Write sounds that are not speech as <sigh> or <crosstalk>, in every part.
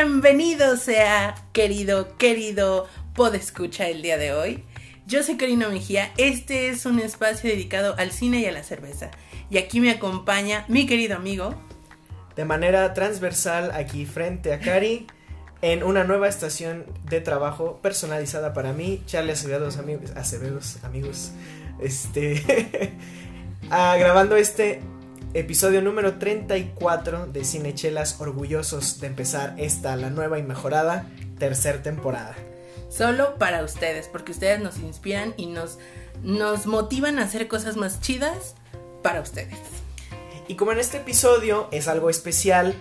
Bienvenido sea, querido, querido podescucha el día de hoy. Yo soy Karina Mejía, este es un espacio dedicado al cine y a la cerveza. Y aquí me acompaña mi querido amigo. de manera transversal aquí frente a Cari en una nueva estación de trabajo personalizada para mí, Charlie Acevedos, amigos, Acevedos, amigos, este, <laughs> ah, grabando este episodio número 34 de Cinechelas, orgullosos de empezar esta, la nueva y mejorada tercera temporada. Solo para ustedes, porque ustedes nos inspiran y nos, nos motivan a hacer cosas más chidas para ustedes. Y como en este episodio es algo especial,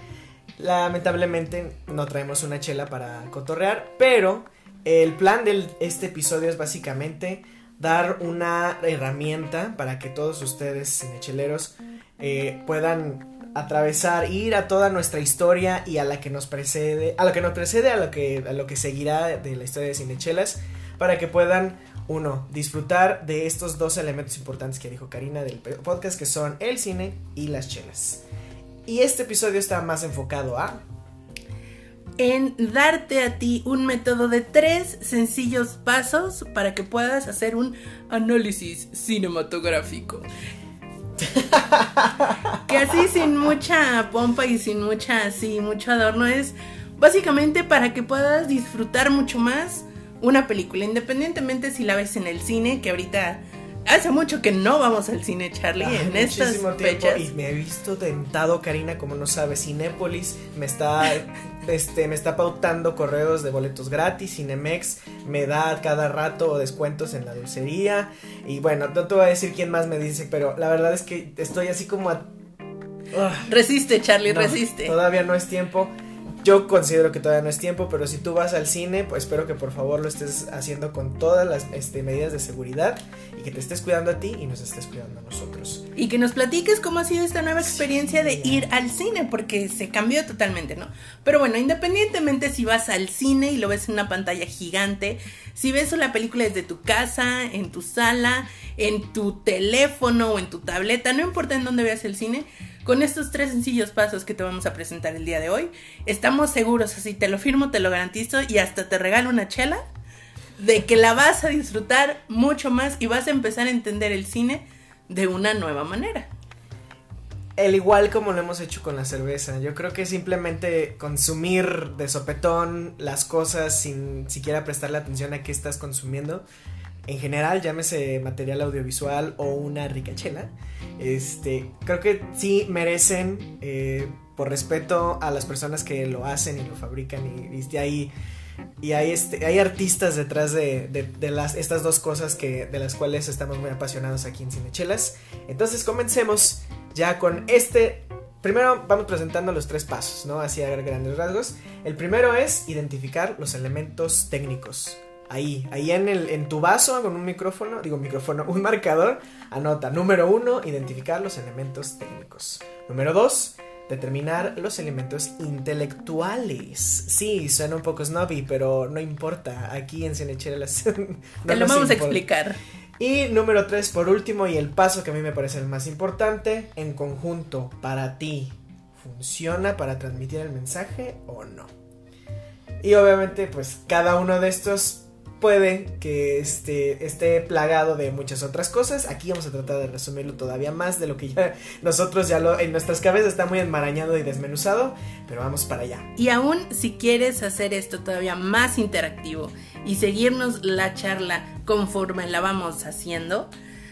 lamentablemente no traemos una chela para cotorrear, pero el plan de este episodio es básicamente dar una herramienta para que todos ustedes, cinecheleros, eh, puedan atravesar, ir a toda nuestra historia y a la que nos precede, a lo que nos precede, a lo que, a lo que seguirá de la historia de Cinechelas, para que puedan uno, disfrutar de estos dos elementos importantes que dijo Karina del podcast, que son el cine y las chelas. Y este episodio está más enfocado a... En darte a ti un método de tres sencillos pasos para que puedas hacer un análisis cinematográfico. Que así sin mucha pompa y sin mucha así, mucho adorno es básicamente para que puedas disfrutar mucho más una película, independientemente si la ves en el cine, que ahorita hace mucho que no vamos al cine, Charlie, en estas tiempo, fechas. Y me he visto tentado, Karina, como no sabes, Cinépolis me está, <laughs> este, me está pautando correos de boletos gratis, Cinemex me da cada rato descuentos en la dulcería. Y bueno, no te voy a decir quién más me dice, pero la verdad es que estoy así como a... Resiste, Charlie, No, resiste. Todavía no es tiempo. Yo considero que todavía no es tiempo, pero si tú vas al cine, pues espero que por favor lo estés haciendo con todas las este, medidas de seguridad y que te estés cuidando a ti y nos estés cuidando a nosotros. Y que nos platiques cómo ha sido esta nueva experiencia de ir al cine, porque se cambió totalmente, ¿no? Pero bueno, independientemente si vas al cine y lo ves en una pantalla gigante, si ves la película desde tu casa, en tu sala, en tu teléfono o en tu tableta, no importa en dónde veas el cine, con estos tres sencillos pasos que te vamos a presentar el día de hoy, estamos seguros, así te lo firmo, te lo garantizo y hasta te regalo una chela de que la vas a disfrutar mucho más y vas a empezar a entender el cine de una nueva manera. El igual como lo hemos hecho con la cerveza. Yo creo que simplemente consumir de sopetón las cosas sin siquiera prestarle atención a qué estás consumiendo. En general, llámese material audiovisual o una rica chela. Este, creo que sí merecen, eh, por respeto a las personas que lo hacen y lo fabrican y, y hay y hay este hay artistas detrás de, de- de las estas dos cosas que de las cuales estamos muy apasionados aquí en Cinechelas entonces comencemos ya con este. Primero vamos presentando los tres pasos no así a grandes rasgos. El primero es identificar los elementos técnicos ahí ahí en el en tu vaso con un micrófono digo micrófono un marcador anota número uno identificar los elementos técnicos número dos determinar los elementos intelectuales. Sí, suena un poco snobby, pero no importa. Aquí en Cinechelas <laughs> no Te lo vamos a explicar. Y número tres, por último, y el paso que a mí me parece el más importante, en conjunto, para ti, ¿funciona para transmitir el mensaje o no? Y obviamente, pues cada uno de estos puede que este, esté plagado de muchas otras cosas. Aquí vamos a tratar de resumirlo todavía más de lo que ya <laughs> nosotros ya en nuestras cabezas está muy enmarañado y desmenuzado, pero vamos para allá. Y aún si quieres hacer esto todavía más interactivo y seguirnos la charla conforme la vamos haciendo,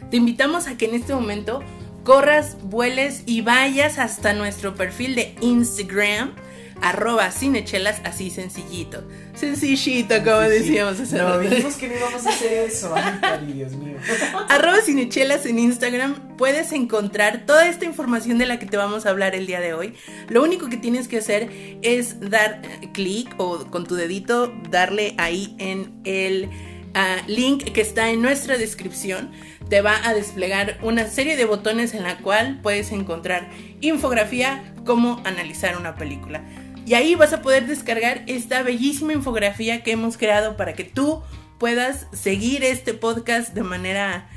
te invitamos a que en este momento corras, vueles y vayas hasta nuestro perfil de Instagram arroba cinechelas, así sencillito. Sencillito, como decíamos hace No, dijimos que no íbamos a hacer eso. Ay, Dios mío. <laughs> Arroba cinechelas en Instagram puedes encontrar toda esta información de la que te vamos a hablar el día de hoy. Lo único que tienes que hacer es dar eh, clic o con tu dedito darle ahí en el ah, link que está en nuestra descripción. Te va a desplegar una serie de botones en la cual puedes encontrar infografía, cómo analizar una película. Y ahí vas a poder descargar esta bellísima infografía que hemos creado para que tú puedas seguir este podcast de manera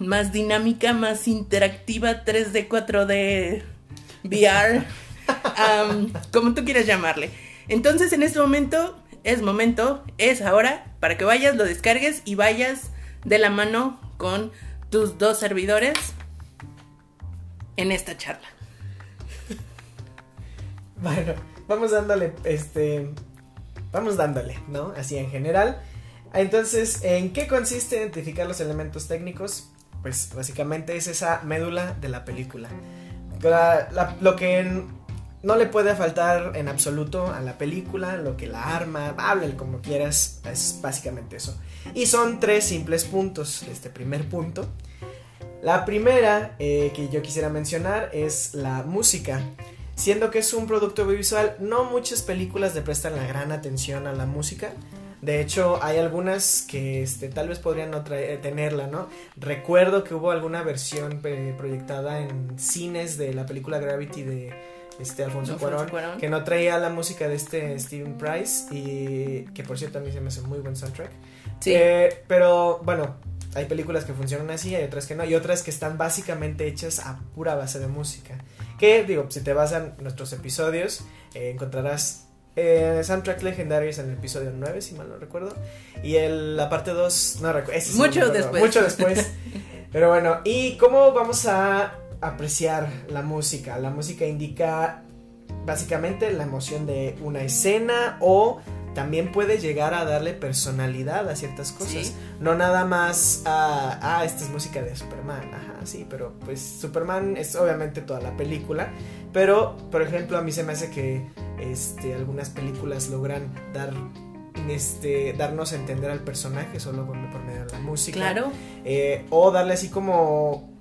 más dinámica, más interactiva, 3D, 4D, VR, como tú quieras llamarle. Entonces en este momento es momento, es ahora, para que vayas, lo descargues y vayas de la mano con tus dos servidores en esta charla. <laughs> Bueno, vamos dándole, este, vamos dándole, ¿no? Así en general. Entonces, ¿en qué consiste identificar los elementos técnicos? Pues básicamente es esa médula de la película. La- la- lo que no le puede faltar en absoluto a la película, lo que la arma, háblale como quieras, es básicamente eso. Y son tres simples puntos este primer punto. La primera eh, que yo quisiera mencionar es la música. Siendo que es un producto audiovisual, no muchas películas le prestan la gran atención a la música. De hecho, hay algunas que este, tal vez podrían no traer- eh, tenerla, ¿no? Recuerdo que hubo alguna versión proyectada en cines de la película Gravity de este Alfonso, Cuarón. que no traía la música de este Steven Price y que por cierto a mí se me hace muy buen soundtrack. Sí. Eh, pero bueno, hay películas que funcionan así, hay otras que no, y otras que están básicamente hechas a pura base de música. Que digo, si te vas a nuestros episodios, eh, encontrarás eh, soundtrack legendarios en el episodio 9, si mal no recuerdo. Y el, la parte 2, no recuerdo. sí Mucho después. Mucho después. <laughs> Pero bueno, ¿y cómo vamos a apreciar la música? La música indica básicamente la emoción de una escena o también puede llegar a darle personalidad a ciertas cosas. Sí. No nada más a, ah, esta es música de Superman, ajá, sí, pero pues Superman es obviamente toda la película, pero por ejemplo a mí se me hace que este, algunas películas logran dar, este, darnos a entender al personaje solo por medio de la música. Claro. Eh, o darle así como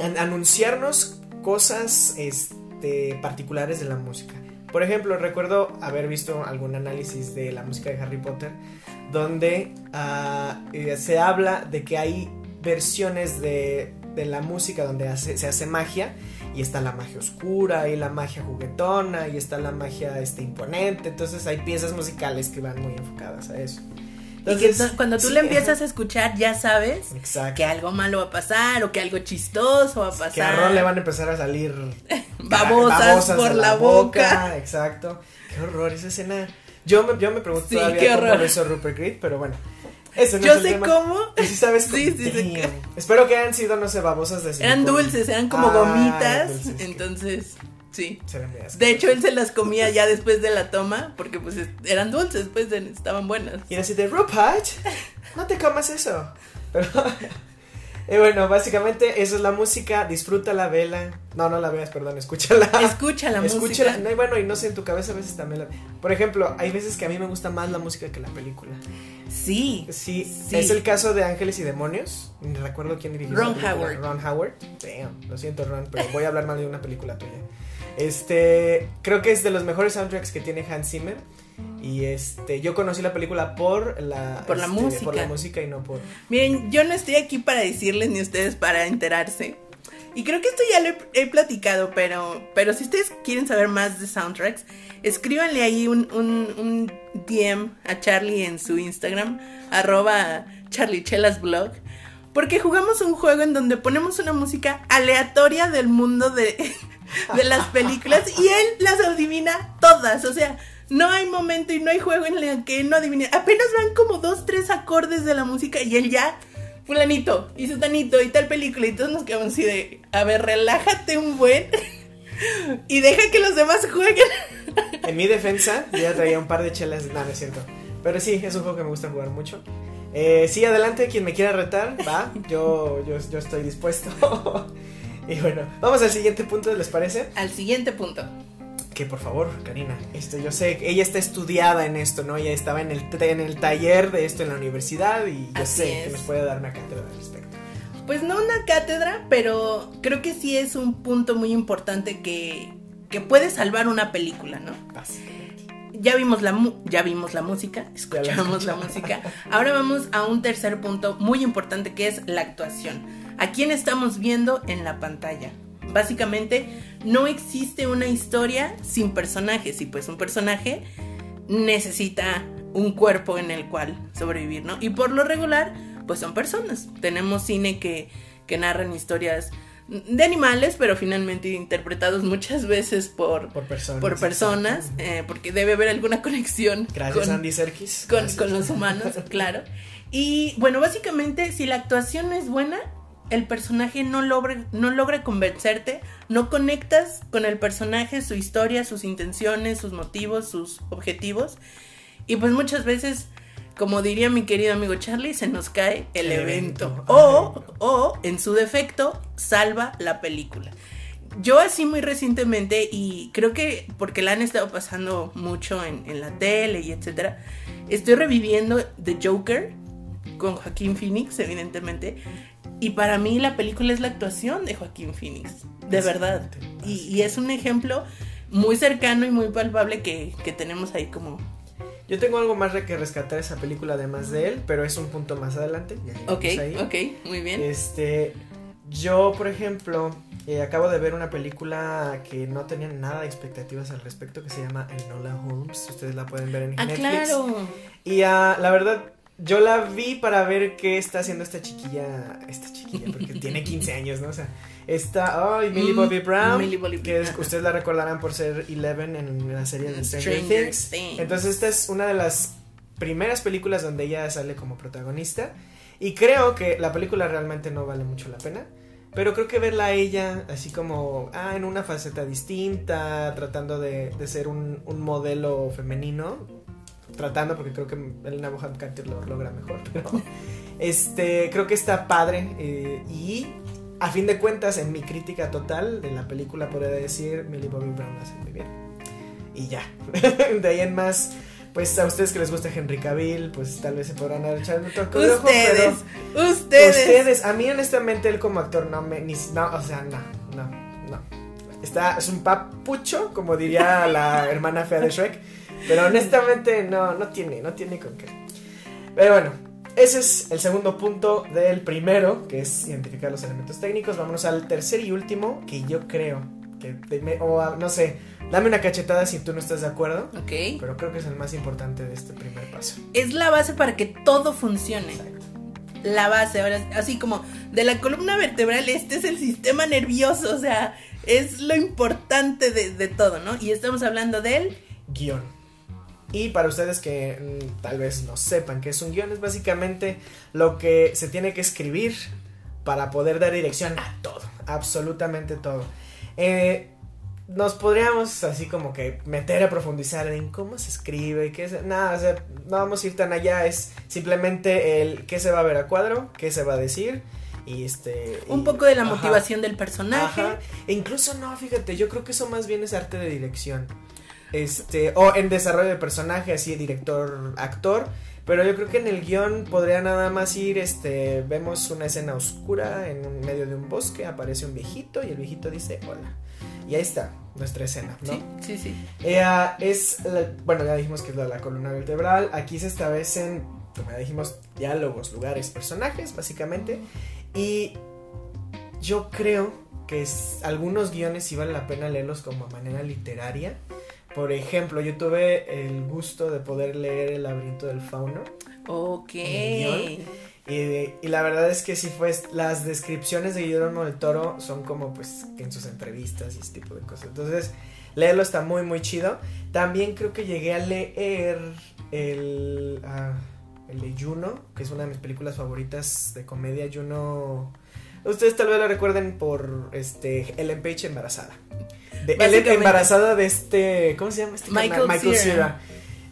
an- anunciarnos cosas este, particulares de la música. Por ejemplo, recuerdo haber visto algún análisis de la música de Harry Potter donde eh, se habla de que hay versiones de, de la música donde se hace magia y está la magia oscura y la magia juguetona y está la magia este, imponente. Entonces hay piezas musicales que van muy enfocadas a eso. Y que cuando tú sí, le empiezas a escuchar ya sabes Exacto. que algo malo va a pasar o que algo chistoso va a pasar. Que a Ron le van a empezar a salir <laughs> Babosas por la boca. Exacto. Qué horror esa escena. Yo me, yo me pregunto Sí, todavía cómo lo hizo Rupert Grint, pero bueno. Ese no Yo es el sé tema. cómo. Y sabes <laughs> cómo. Sí, sí, sí. Espero que hayan sido, no sé, babosas de Eran dulces, eran como Ah, gomitas. que entonces, sí. De hecho, él se las comía ya después de la toma porque pues es- eran dulces, pues estaban buenas. Y así de Rupert, no te comas eso. Pero, y <laughs> bueno, básicamente eso es la música. Disfruta la vela. No, no la veas, perdón, escúchala. Escucha la Escúchala. música. No, y bueno, y no sé, en tu cabeza a veces también la... Por ejemplo, hay veces que a mí me gusta más la música que la película. Sí. Sí, Sí. es el caso de Ángeles y Demonios. Ni recuerdo quién dirigió. Ron esa. Howard. Ron Howard. Damn, lo siento, Ron, pero voy a hablar mal de una película tuya. Este, creo que es de los mejores soundtracks que tiene Hans Zimmer. Y este, yo conocí la película por la, Por la este, música. por la música y no por. Miren, yo no estoy aquí para decirles ni ustedes para enterarse. Y creo que esto ya lo he, he platicado, pero, pero si ustedes quieren saber más de soundtracks, escríbanle ahí un, un, un DM a Charlie en su Instagram, arroba charliechelasblog, porque jugamos un juego en donde ponemos una música aleatoria del mundo de, <laughs> de las películas y él las adivina todas, o sea... No hay momento y no hay juego en el que no adivine. Apenas van como dos, tres acordes de la música y él ya fulanito y sutanito y tal película y todos nos quedamos así de, a ver, relájate un buen <laughs> y deja que los demás jueguen. En mi defensa, yo ya traía un par de chelas. No, no es cierto. Pero sí, es un juego que me gusta jugar mucho. Eh, sí, adelante, quien me quiera retar, va. Yo, yo, yo estoy dispuesto. <laughs> y bueno, vamos al siguiente punto, ¿les parece? Al siguiente punto. que por favor, Karina, este, yo sé, ella está estudiada en esto, ¿no? Ella estaba en el, en el taller de esto en la universidad y yo Así sé es. que nos puede dar una cátedra al respecto. Pues no una cátedra, pero creo que sí es un punto muy importante que, que puede salvar una película, ¿no? Básicamente. Ya vimos la mu- ya vimos la música, escuchamos la música. Ahora vamos a un tercer punto muy importante que es la actuación. ¿A quién estamos viendo en la pantalla? Básicamente, no existe una historia sin personajes y pues un personaje necesita un cuerpo en el cual sobrevivir, ¿no? Y por lo regular, pues son personas. Tenemos cine que, que narran historias de animales, pero finalmente interpretados muchas veces por, Por personas. por personas, eh, porque debe haber alguna conexión Gracias, con, Andy Serkis. con, Gracias. con los humanos, <laughs> claro. Y bueno, básicamente, si la actuación no es buena, el personaje no logra, no logra convencerte, no conectas con el personaje, su historia, sus intenciones, sus motivos, sus objetivos. Y pues muchas veces, como diría mi querido amigo Charlie, se nos cae el, El evento. evento. O, o, en su defecto, salva la película. Yo así muy recientemente, y creo que porque la han estado pasando mucho en, en la tele y etcétera, estoy reviviendo The Joker con Joaquín Phoenix, evidentemente. Y para mí la película es la actuación de Joaquín Phoenix, de verdad. Y, y es un ejemplo muy cercano y muy palpable que, que tenemos ahí como... Yo tengo algo más que rescatar esa película además de él, pero es un punto más adelante. ya Ok, ahí. ok, muy bien. Este, yo, por ejemplo, eh, acabo de ver una película que no tenía nada de expectativas al respecto que se llama Enola Holmes. Ustedes la pueden ver en Ah, Netflix. claro. Y ah, la verdad, yo la vi para ver qué está haciendo esta chiquilla. Esta chiquilla, porque tiene 15 años, ¿no? O sea, esta. Ay, Millie Mm, Bobby Brown. Millie Bobby que es- ustedes la recordarán por ser Eleven en la serie de Stranger, Stranger Things. Things. Entonces, esta es una de las primeras películas donde ella sale como protagonista. Y creo que la película realmente no vale mucho la pena. Pero creo que verla a ella así como, ah, en una faceta distinta, tratando de, de ser un, un modelo femenino, tratando porque creo que Elena Bonham Carter lo logra mejor, pero este, creo que está padre eh, y a fin de cuentas en mi crítica total de la película podría decir Millie Bobby Brown hace muy bien y ya, <laughs> de ahí en más pues a ustedes que les gusta Henry Cavill, pues tal vez se podrán echar un toque de ojo, pero- Ustedes, ustedes. Ustedes, a mí honestamente él como actor no me, ni, no, o sea, no, no, no. Está, es un papucho, como diría la hermana fea de Shrek, pero honestamente no, no tiene, no tiene con qué. Pero bueno, ese es el segundo punto del primero, que es identificar los elementos técnicos. Vámonos al tercer y último, que yo creo que, me- o a- no sé, dame una cachetada si tú no estás de acuerdo, Ok. pero creo que es el más importante de este primer paso. Es la base para que todo funcione. La base, ahora, así como de la columna vertebral, este es el sistema nervioso, o sea, es lo importante de, de todo, ¿no? Y estamos hablando del guion. Y para ustedes que mm, tal vez no sepan qué es un guion, es básicamente lo que se tiene que escribir para poder dar dirección a todo, absolutamente todo. Eh, nos podríamos así como que meter a profundizar en cómo se escribe, qué es, nada, o sea, no vamos a ir tan allá, es simplemente el qué se va a ver a cuadro, qué se va a decir y este... un y- poco de la ajá. motivación del personaje. Ajá. E incluso no, fíjate, yo creo que eso más bien es arte de dirección. Este, o en desarrollo de personaje, así director, actor. Pero yo creo que en el guion podría nada más ir, este, vemos una escena oscura en medio de un bosque, aparece un viejito y el viejito dice hola. Y ahí está nuestra escena, ¿no? Sí, sí, sí. Eh, ah, es, la- bueno, ya dijimos que es la, la columna vertebral. Aquí se establecen, como ya dijimos, diálogos, lugares, personajes, básicamente. Y yo creo que es- algunos guiones sí vale la pena leerlos como manera literaria. Por ejemplo, yo tuve el gusto de poder leer El laberinto del fauno. Ok. y la verdad es que sí fue, las descripciones de Guillermo del Toro son como pues en sus entrevistas y ese tipo de cosas. Entonces, leerlo está muy muy chido. También creo que llegué a leer el, ah, el de Juno, que es una de mis películas favoritas de comedia. Juno, ustedes tal vez lo recuerden por este Ellen Page embarazada. De Ellen embarazada de este, ¿cómo se llama este? Michael? Michael Cera.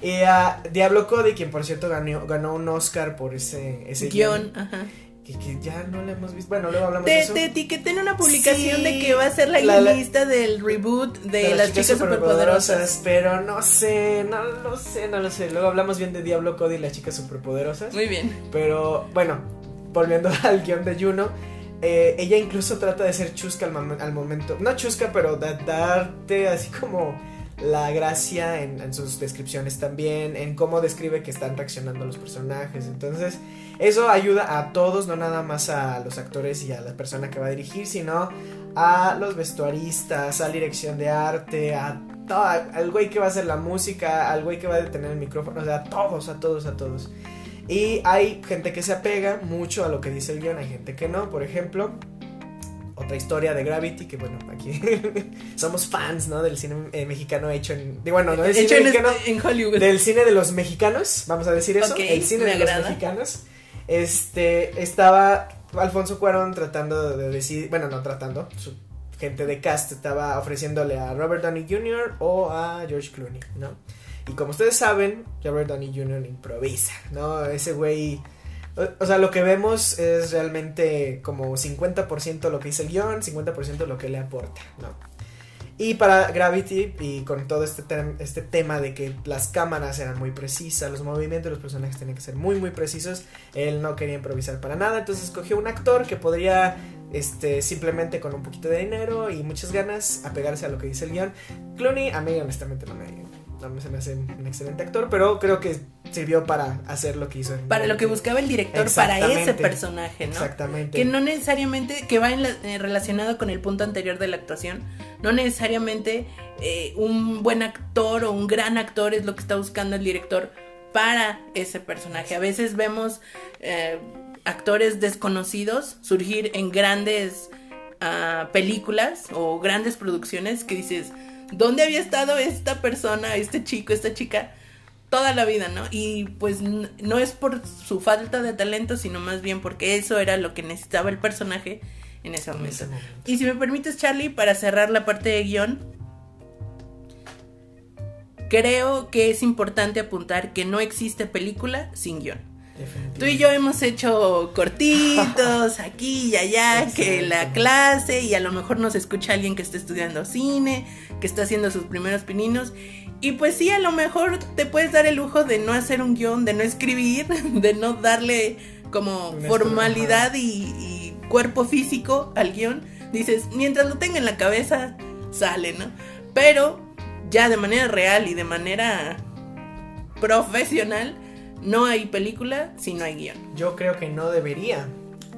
Y a Diablo Cody, quien por cierto ganó, ganó un Oscar por ese, ese Guión, ajá. Que, que ya no la hemos visto. Bueno, luego hablamos Te, de eso. te etiqueté en una publicación Sí. de que va a ser la La- la- guionista del reboot de, las, chicas, superpoderosas, superpoderosas. Pero no sé, no lo sé, no lo sé. Luego hablamos bien de Diablo Cody y las chicas superpoderosas. Muy bien. Pero bueno, volviendo <laughs> al guion de Juno, eh, ella incluso trata de ser chusca al, mom- al momento. No chusca, pero da- darte así como la gracia en, en sus descripciones también, en cómo describe que están reaccionando los personajes. Entonces, eso ayuda a todos, no nada más a los actores y a la persona que va a dirigir, sino a los vestuaristas, a la dirección de arte, a todo, al güey que va a hacer la música, al güey que va a detener el micrófono, o sea, a todos, a todos, a todos. Y hay gente que se apega mucho a lo que dice el guion, hay gente que no. Por ejemplo, otra historia de Gravity, que bueno, aquí <laughs> somos fans, ¿no? Del cine eh, mexicano hecho en... de- Bueno, no del Hecho cine en, mexicano, en Hollywood. del cine de los mexicanos, vamos a decir eso. El cine de los mexicanos. Este, estaba Alfonso Cuarón tratando de decir, bueno, no tratando, su gente de cast estaba ofreciéndole a Robert Downey Jr. o a George Clooney, ¿no? Y como ustedes saben, Robert Downey Jr. improvisa, ¿no? Ese güey... o- sea, lo que vemos es realmente como 50% lo que dice el guion, 50% lo que le aporta, ¿no? Y para Gravity, y con todo este, este tema de que las cámaras eran muy precisas, los movimientos de los personajes tenían que ser muy, muy precisos, él no quería improvisar para nada, entonces escogió un actor que podría, este, simplemente con un poquito de dinero y muchas ganas, apegarse a lo que dice el guion. Clooney, a mí honestamente no me, no me- se me hace un excelente actor, pero creo que sirvió para hacer lo que hizo. Para lo que buscaba el director para ese personaje, ¿no? Exactamente. Que no necesariamente, que va en la- eh, relacionado con el punto anterior de la actuación, no necesariamente eh, un buen actor o un gran actor es lo que está buscando el director para ese personaje. A veces vemos eh, actores desconocidos surgir en grandes ah, películas o grandes producciones que dices, ¿dónde había estado esta persona, este chico, esta chica? toda la vida, ¿no? Y pues no es por su falta de talento, sino más bien porque eso era lo que necesitaba el personaje en ese En momento. ese momento. Y si me permites, Charlie, para cerrar la parte de guion, creo que es importante apuntar que no existe película sin guion. Tú y yo hemos hecho cortitos <laughs> aquí y allá, que la clase y a lo mejor nos escucha alguien que está estudiando cine, que está haciendo sus primeros pininos. Y pues sí, a lo mejor te puedes dar el lujo de no hacer un guion, de no escribir, <laughs> de no darle como formalidad y, y cuerpo físico al guion. Dices, mientras lo tenga en la cabeza, sale, ¿no? Pero ya de manera real y de manera profesional, no hay película si no hay guion. Yo creo que no debería.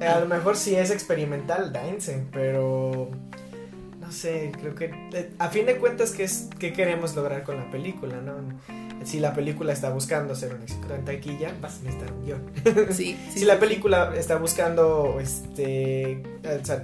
A lo mejor si es experimental, dense, pero no sé, creo que eh, a fin de cuentas qué es qué queremos lograr con la película, ¿no? Si la película está buscando ser un éxito en taquilla, vas a necesitar un guion. Sí, <laughs> sí, si la película está buscando este o sea,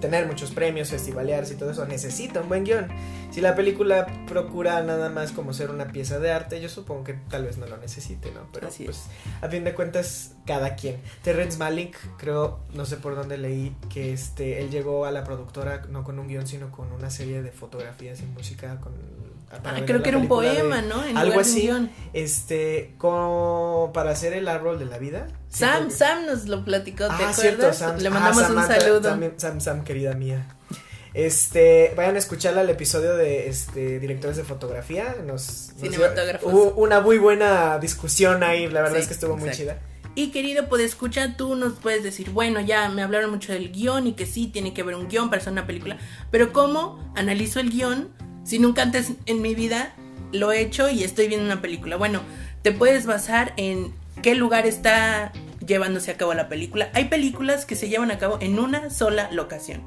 tener muchos premios, festivalearse y todo eso, necesita un buen guion. Si la película procura nada más como ser una pieza de arte, yo supongo que tal vez no lo necesite, ¿no? Pero Así pues a fin de cuentas cada quien. Terrence Malick, creo, no sé por dónde leí que este él llegó a la productora no con un guion, sino con una serie de fotografías y música con Ah, creo que era un de- poema, ¿no? En algo así. Este, como para hacer el árbol de la vida. Sam, Sam nos lo platicó, ¿te Ah, acuerdas? cierto, Sam. Le Ah, mandamos un saludo. también- Sam, Sam, querida mía. Este, vayan a escuchar el episodio de este directores de fotografía. Nos, Cinematógrafos. hubo una muy buena discusión ahí, la verdad Sí, es que estuvo muy chida. Y querido, pues escucha, tú nos puedes decir, bueno, ya me hablaron mucho del guion y que sí, tiene que haber un guion para hacer una película, pero ¿cómo analizo el guion si nunca antes en mi vida lo he hecho y estoy viendo una película? Bueno, te puedes basar en qué lugar está llevándose a cabo la película. Hay películas que se llevan a cabo en una sola locación.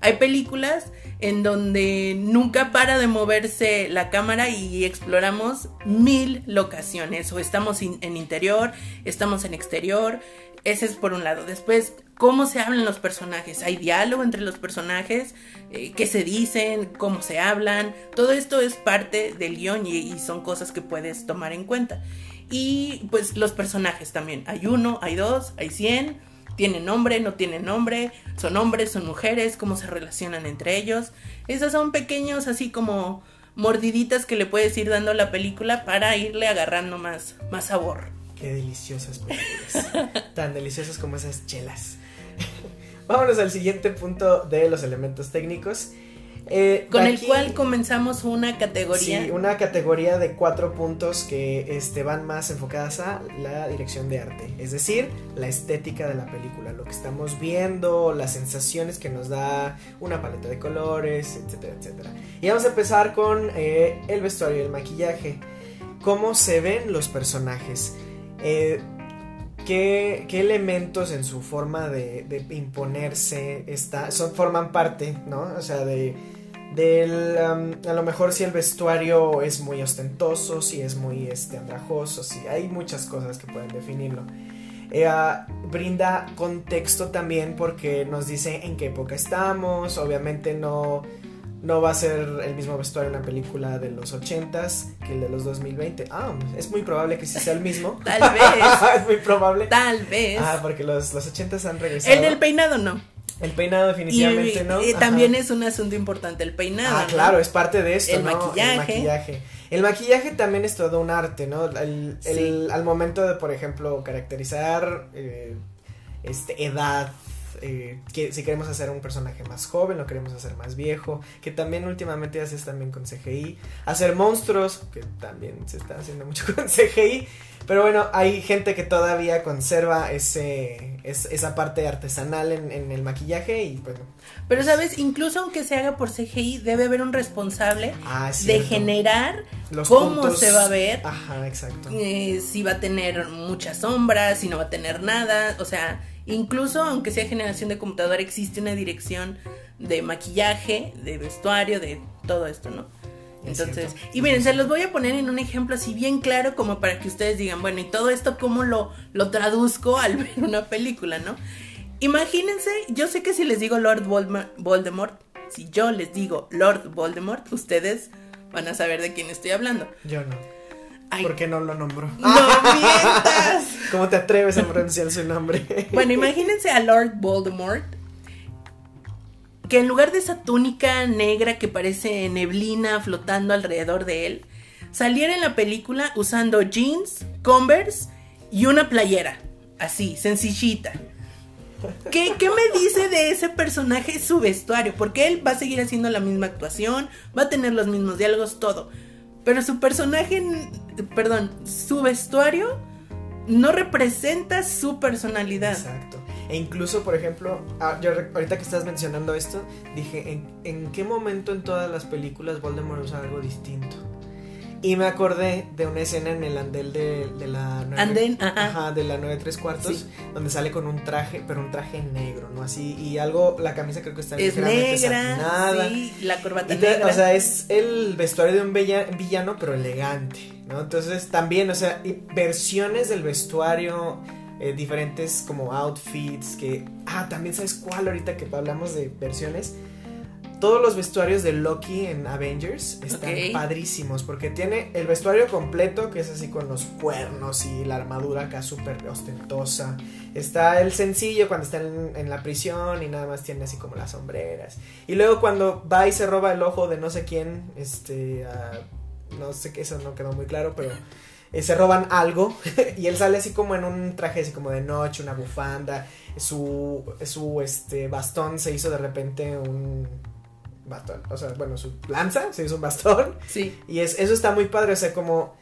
Hay películas en donde nunca para de moverse la cámara y exploramos mil locaciones. O estamos en interior, estamos en exterior. Ese es por un lado. Después, cómo se hablan los personajes. Hay diálogo entre los personajes, eh, qué se dicen, cómo se hablan. Todo esto es parte del guion y, y son cosas que puedes tomar en cuenta. Y pues los personajes también. Hay uno, hay dos, hay cien tienen nombre, no tienen nombre, son hombres, son mujeres, cómo se relacionan entre ellos. Esos son pequeños así como mordiditas que le puedes ir dando a la película para irle agarrando más, más sabor. Qué deliciosas películas. <laughs> Tan deliciosas como esas chelas. <laughs> Vámonos al siguiente punto de los elementos técnicos. Eh, Con el aquí- cual comenzamos una categoría. Sí, una categoría de cuatro puntos que este, van más enfocadas a la dirección de arte, es decir, la estética de la película, lo que estamos viendo, las sensaciones que nos da una paleta de colores, etcétera, etcétera. Y vamos a empezar con eh, el vestuario y el maquillaje. ¿Cómo se ven los personajes? Eh, ¿Qué, qué elementos en su forma de, imponerse está, forman parte, ¿no? O sea, de, del, um, a lo mejor si el vestuario es muy ostentoso, si es muy este, andrajoso, si hay muchas cosas que pueden definirlo. Eh, ah, brinda contexto también porque nos dice en qué época estamos, obviamente no, no va a ser el mismo vestuario en una película de los 80s que el de los 2020. Ah, es muy probable que sí sea el mismo. <laughs> Tal vez. <laughs> es muy probable. Tal vez. Ah, porque los, los 80s han regresado. el del peinado no. El peinado Y, definitivamente no. eh, Ajá. también es un asunto importante el peinado. Ah, ¿no? claro, es parte de esto, El ¿no? maquillaje. El maquillaje. El maquillaje también es todo un arte, ¿no? El- el- Sí. al momento de, por ejemplo, caracterizar eh, este, edad, eh, que, si queremos hacer un personaje más joven, lo queremos hacer más viejo, que también últimamente haces también con CGI. Hacer monstruos, que también se está haciendo mucho <laughs> con CGI. Pero bueno, hay gente que todavía conserva ese, es- esa parte artesanal en, en el maquillaje y bueno. Pero sabes, incluso aunque se haga por CGI, debe haber un responsable Ah, de generar Los cómo puntos- se va a ver, Ajá, exacto. eh, si va a tener muchas sombras, si no va a tener nada. O sea, incluso aunque sea generación de computadora, existe una dirección de maquillaje, de vestuario, de todo esto, ¿no? Es Entonces, y miren, se los voy a poner en un ejemplo así bien claro como para que ustedes digan, bueno, y todo esto cómo lo, lo traduzco al ver una película, ¿no? Imagínense, yo sé que si les digo Lord Voldemort, si yo les digo Lord Voldemort, ustedes van a saber de quién estoy hablando. Yo no. Ay, ¿Por qué no lo nombró? ¡No mientas! <laughs> ¿Cómo te atreves a pronunciar su nombre? <laughs> Bueno, imagínense a Lord Voldemort. Que en lugar de esa túnica negra que parece neblina flotando alrededor de él, saliera en la película usando jeans, converse y una playera. Así, sencillita. ¿Qué, qué me dice de ese personaje su vestuario? Porque él va a seguir haciendo la misma actuación, va a tener los mismos diálogos, todo. Pero su personaje, perdón, su vestuario no representa su personalidad. Exacto. E incluso, por ejemplo, ah, yo ahorita que estás mencionando esto, dije, ¿en, en qué momento en todas las películas Voldemort usa algo distinto? Y me acordé de una escena en el andel de, de la... nueve- Andén, ajá. de la 9 3 cuartos, Sí. donde sale con un traje, pero un traje negro, ¿no? Así, y algo, la camisa creo que está Es negra, satinada. sí, la corbata te- negra. o sea, es el vestuario de un bella- villano, pero elegante, ¿no? Entonces también, o sea, versiones del vestuario, eh, diferentes como outfits, que... Ah, también sabes cuál ahorita que hablamos de versiones. Todos los vestuarios de Loki en Avengers están padrísimos porque tiene el vestuario completo que es así con los cuernos y la armadura acá súper ostentosa. Está el sencillo cuando está en, en la prisión y nada más tiene así como las sombreras. Y luego cuando va y se roba el ojo de no sé quién, este, no sé qué, eso no quedó muy claro, pero eh, se roban algo <laughs> y él sale así como en un traje así como de noche, una bufanda, su, su este, bastón se hizo de repente un bastón, o sea, bueno, su lanza se hizo un bastón Sí, y es, eso está muy padre, o sea, como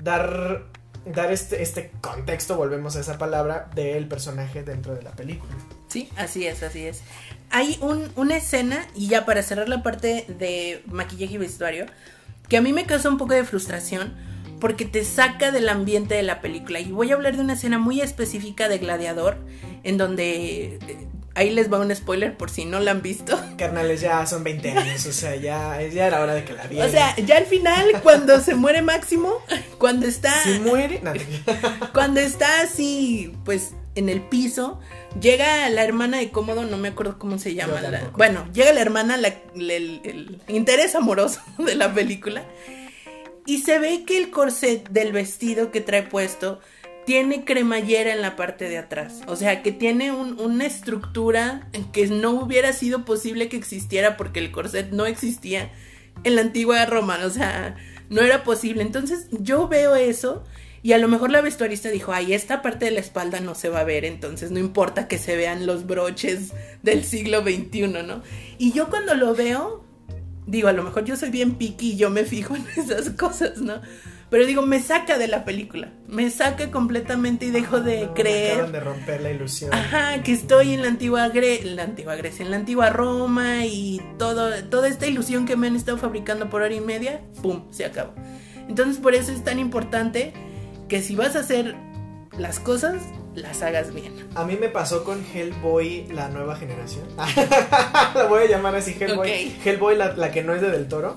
dar, dar este, este contexto, volvemos a esa palabra, del personaje dentro de la película. sí, así es, así es. Hay un, una escena, y ya para cerrar la parte de maquillaje y vestuario, que a mí me causa un poco de frustración porque te saca del ambiente de la película. Y voy a hablar de una escena muy específica de Gladiador, en donde... Ahí les va un spoiler por si no la han visto. <laughs> Carnales, ya son 20 años, o sea, ya, ya era hora de que la vieran. O sea, ya al final, cuando se muere Máximo, cuando está... si muere, no, <laughs> Cuando está así, pues, en el piso, llega la hermana de Cómodo, no me acuerdo cómo se llama. La- bueno, llega la hermana, la- la- el, el interés amoroso de la película. Y se ve que el corset del vestido que trae puesto tiene cremallera en la parte de atrás. O sea, que tiene un- una estructura que no hubiera sido posible que existiera porque el corset no existía en la antigua Roma. O sea, no era posible. Entonces yo veo eso Y a lo mejor la vestuarista dijo, ay, esta parte de la espalda no se va a ver, entonces no importa que se vean los broches del siglo XXI, ¿no? Y yo cuando lo veo, digo, a lo mejor yo soy bien piqui y yo me fijo en <laughs> esas cosas, ¿no? Pero digo, me saca de la película, me saca completamente y dejo de No, creer. Acaban de romper la ilusión. Ajá, que estoy en la antigua, Gre en la antigua Grecia, en la antigua Roma y todo, toda esta ilusión que me han estado fabricando por hora y media, ¡pum! Se acabó. Entonces por eso es tan importante que si vas a hacer las cosas, las hagas bien. A mí me pasó con Hellboy, la nueva generación. <laughs> la voy a llamar así Hellboy. Hellboy, la, la que no es de Del Toro.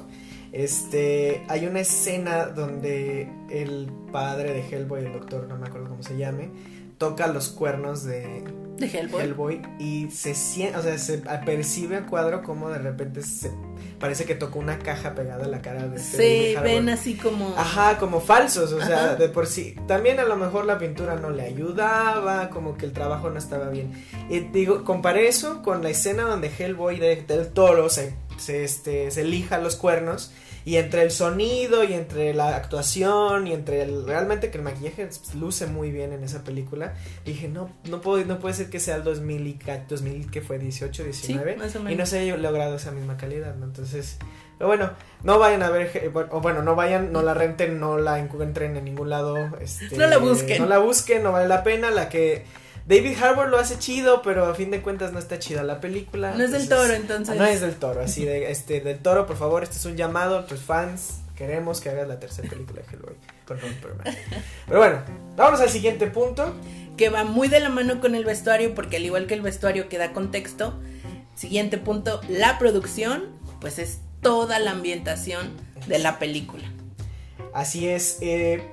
Este, hay una escena donde el padre de Hellboy, el doctor, no me acuerdo cómo se llame, toca los cuernos de De Hellboy. Hellboy y se siente, o sea, se percibe a cuadro como de repente se parece que tocó una caja pegada a la cara de este Se Harbour. ven así como... Ajá, como falsos, o sea, Ajá. de por sí. También a lo mejor la pintura no le ayudaba, como que el trabajo no estaba bien. Y digo, comparé eso con la escena donde Hellboy de- del toro se, se, este, se lija los cuernos. Y entre el sonido y entre la actuación y entre el... Realmente que el maquillaje luce muy bien en esa película. Dije, no, no, puedo, no puede ser que sea el 2000, y ca- 2000 que fue 18, 19. más o y menos. no se haya logrado esa misma calidad, ¿no? Entonces... Pero bueno, no vayan a ver, o bueno, no vayan, no la renten, no la encuentren en ningún lado. Este, No la busquen. No la busquen, no vale la pena. La que David Harbour lo hace chido, pero a fin de cuentas no está chida la película. No es del toro, entonces. No es del toro, así de, este, del toro, por favor, este es un llamado a tus fans. Queremos que hagas la tercera película de Hellboy con Ron Perlman. Pero bueno, vamos al siguiente punto. que va muy de la mano con el vestuario, porque al igual que el vestuario que da contexto, siguiente punto, la producción, pues es toda la ambientación de la película. Así es. eh,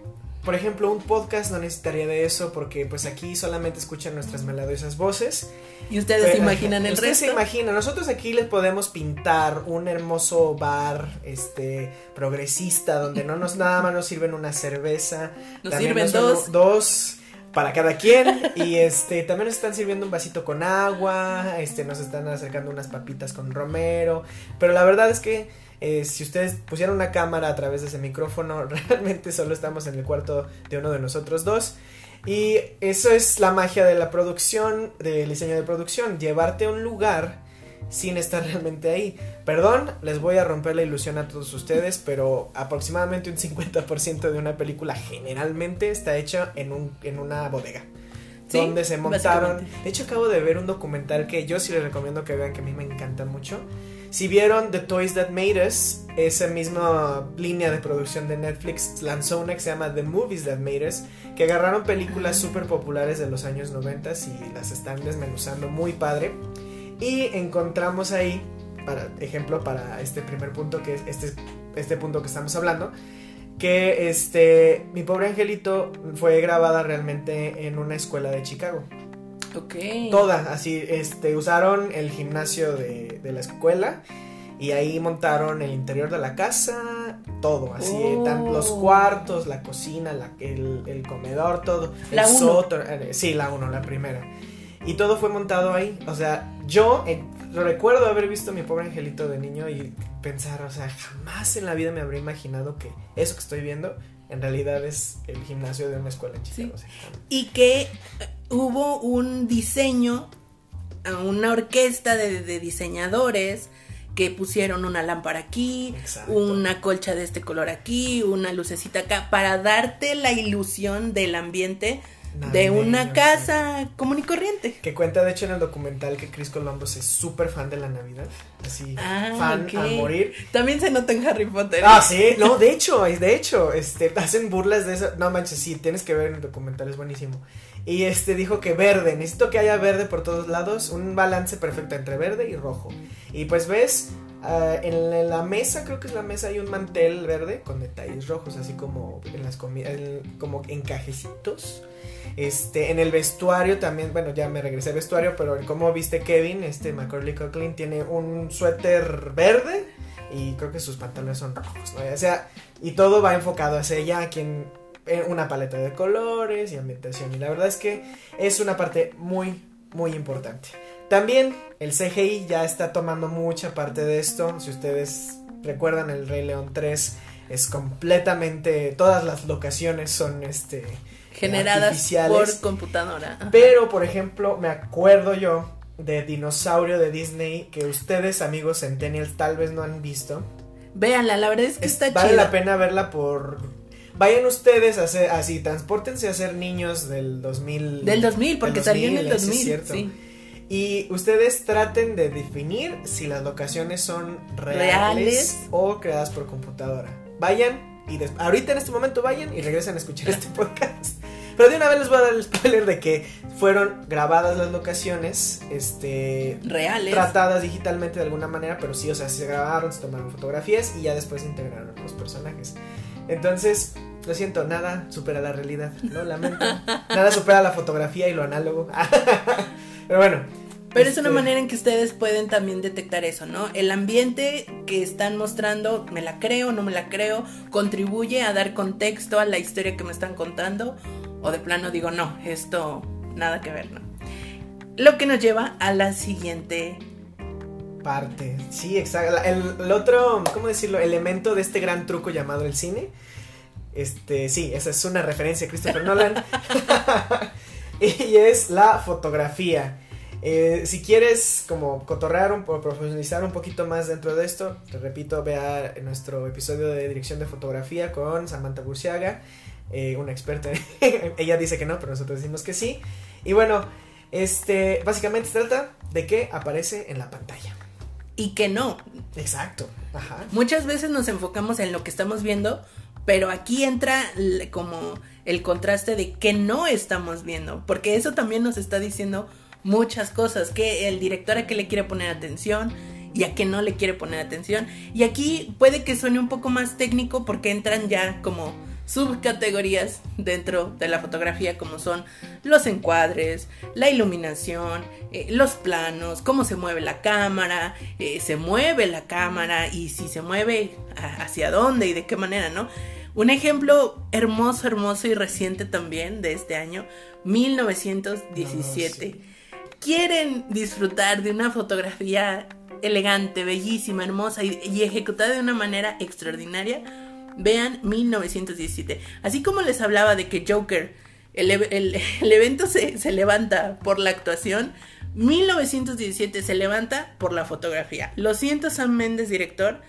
por ejemplo, un podcast no necesitaría de eso porque pues aquí solamente escuchan nuestras melodiosas voces. Y ustedes se imaginan el ustedes se resto. imaginan, nosotros aquí les podemos pintar un hermoso bar este progresista donde no nos nada más nos sirven una cerveza, Nos también sirven son dos. dos para cada quien y este también nos están sirviendo un vasito con agua, este nos están acercando unas papitas con romero, pero la verdad es que eh, si ustedes pusieran una cámara a través de ese micrófono, <laughs> realmente solo estamos en el cuarto de uno de nosotros dos. Y eso es la magia de la producción, del diseño de producción, llevarte a un lugar sin estar <laughs> realmente ahí. Perdón, les voy a romper la ilusión a todos ustedes, pero aproximadamente un 50% de una película generalmente está hecha en, un, en una bodega. Sí, donde se montaron. De hecho, acabo de ver un documental que yo sí les recomiendo que vean, que a mí me encanta mucho. Si vieron The Toys That Made Us, esa misma línea de producción de Netflix lanzó una que se llama The Movies That Made Us, que agarraron películas súper populares de los años 90 y las están desmenuzando muy padre. Y encontramos ahí, para ejemplo, para este primer punto, que es este, este punto que estamos hablando, que este, mi pobre angelito fue grabada realmente en una escuela de Chicago. Ok. Toda, así, este, usaron el gimnasio de, de la escuela y ahí montaron el interior de la casa, todo, así, Oh. tan- los cuartos, la cocina, la- el, el comedor, todo. La el uno. sótano, eh, sí, la uno, la primera. Y todo fue montado ahí, o sea, yo eh, recuerdo haber visto a mi pobre angelito de niño y pensar, o sea, jamás en la vida me habría imaginado que eso que estoy viendo en realidad es el gimnasio de una escuela en Chicago. Sí. Y que eh, hubo un diseño, una orquesta de, de diseñadores que pusieron una lámpara aquí, Exacto. una colcha de este color aquí, una lucecita acá, para darte la ilusión del ambiente de una casa común y corriente. Que cuenta de hecho en el documental que Chris Columbus es súper fan de la Navidad. Así, Ah, fan ok. a morir. También se nota en Harry Potter. Ah, sí, no, de hecho, de hecho, este, hacen burlas de eso. No manches, sí, tienes que ver el documental, es buenísimo. Y este dijo que verde, necesito que haya verde por todos lados, un balance perfecto entre verde y rojo. Y pues ves, ah, en la- en mesa, creo que es la mesa, hay un mantel verde con detalles rojos, así como en las comidas, como en cajecitos. Este, en el vestuario también, bueno, ya me regresé al vestuario, pero en cómo viste Kevin, este Macaulay Culkin tiene un suéter verde y creo que sus pantalones son rojos, ¿no? O sea, y todo va enfocado hacia ella, quien en una paleta de colores y ambientación. Y la verdad es que es una parte muy, muy importante. También el CGI ya está tomando mucha parte de esto. Si ustedes recuerdan el Rey León 3, es completamente, todas las locaciones son este Generadas por computadora. Ajá. Pero, por ejemplo, me acuerdo yo de Dinosaurio de Disney que ustedes, amigos Centennials, tal vez no han visto. Véanla, la verdad es que Es- está vale chida. la pena verla por... Vayan ustedes a hacer, así, transpórtense a ser niños del 2000. Del 2000, porque del salió en el 2000, sí, 2000. es cierto. sí. Y ustedes traten de definir si las locaciones son reales, Reales. o creadas por computadora. Vayan y ahorita en este momento vayan y regresen a escuchar <laughs> este podcast. Pero de una vez les voy a dar el spoiler de que fueron grabadas las locaciones, este, Reales. tratadas digitalmente de alguna manera, pero sí, o sea, se grabaron, se tomaron fotografías y ya después se integraron los personajes. Entonces, lo siento, nada supera la realidad, ¿no? Lamento. <laughs> nada supera la fotografía y lo análogo. <laughs> pero bueno. Pero es una este, manera en que ustedes pueden también detectar eso, ¿no? El ambiente que están mostrando, me la creo, no me la creo, contribuye a dar contexto a la historia que me están contando, o de plano digo, no, esto nada que ver, ¿no? Lo que nos lleva a la siguiente. Parte, sí, exacto. El, el otro, ¿cómo decirlo? Elemento de este gran truco llamado el cine. Este, sí, esa es una referencia a Christopher Nolan. <laughs> <laughs> y es la fotografía. Eh, si quieres como cotorrear un, o profundizar un poquito más dentro de esto, te repito, vea nuestro episodio de dirección de fotografía con Samantha Burciaga, eh, una experta. <laughs> Ella dice que no, pero nosotros decimos que sí. Y bueno, este, básicamente se trata de que aparece en la pantalla. Y que no, Exacto. Ajá. Muchas veces nos enfocamos en lo que estamos viendo, pero aquí entra como el contraste de que no estamos viendo, porque eso también nos está diciendo muchas cosas, que el director a qué le quiere poner atención y a qué no le quiere poner atención. Y aquí puede que suene un poco más técnico porque entran ya como subcategorías dentro de la fotografía como son los encuadres, la iluminación, eh, los planos, cómo se mueve la cámara, eh, se mueve la cámara y si se mueve hacia dónde y de qué manera, ¿no? Un ejemplo hermoso, hermoso y reciente también de este año, 1917. Quieren disfrutar de una fotografía elegante, bellísima, hermosa y, y ejecutada de una manera extraordinaria, vean 1917. Así como les hablaba de que Joker, el, ev- el- <laughs> el evento se, se levanta por la actuación, 1917 se levanta por la fotografía. Lo siento Sam Mendes, director,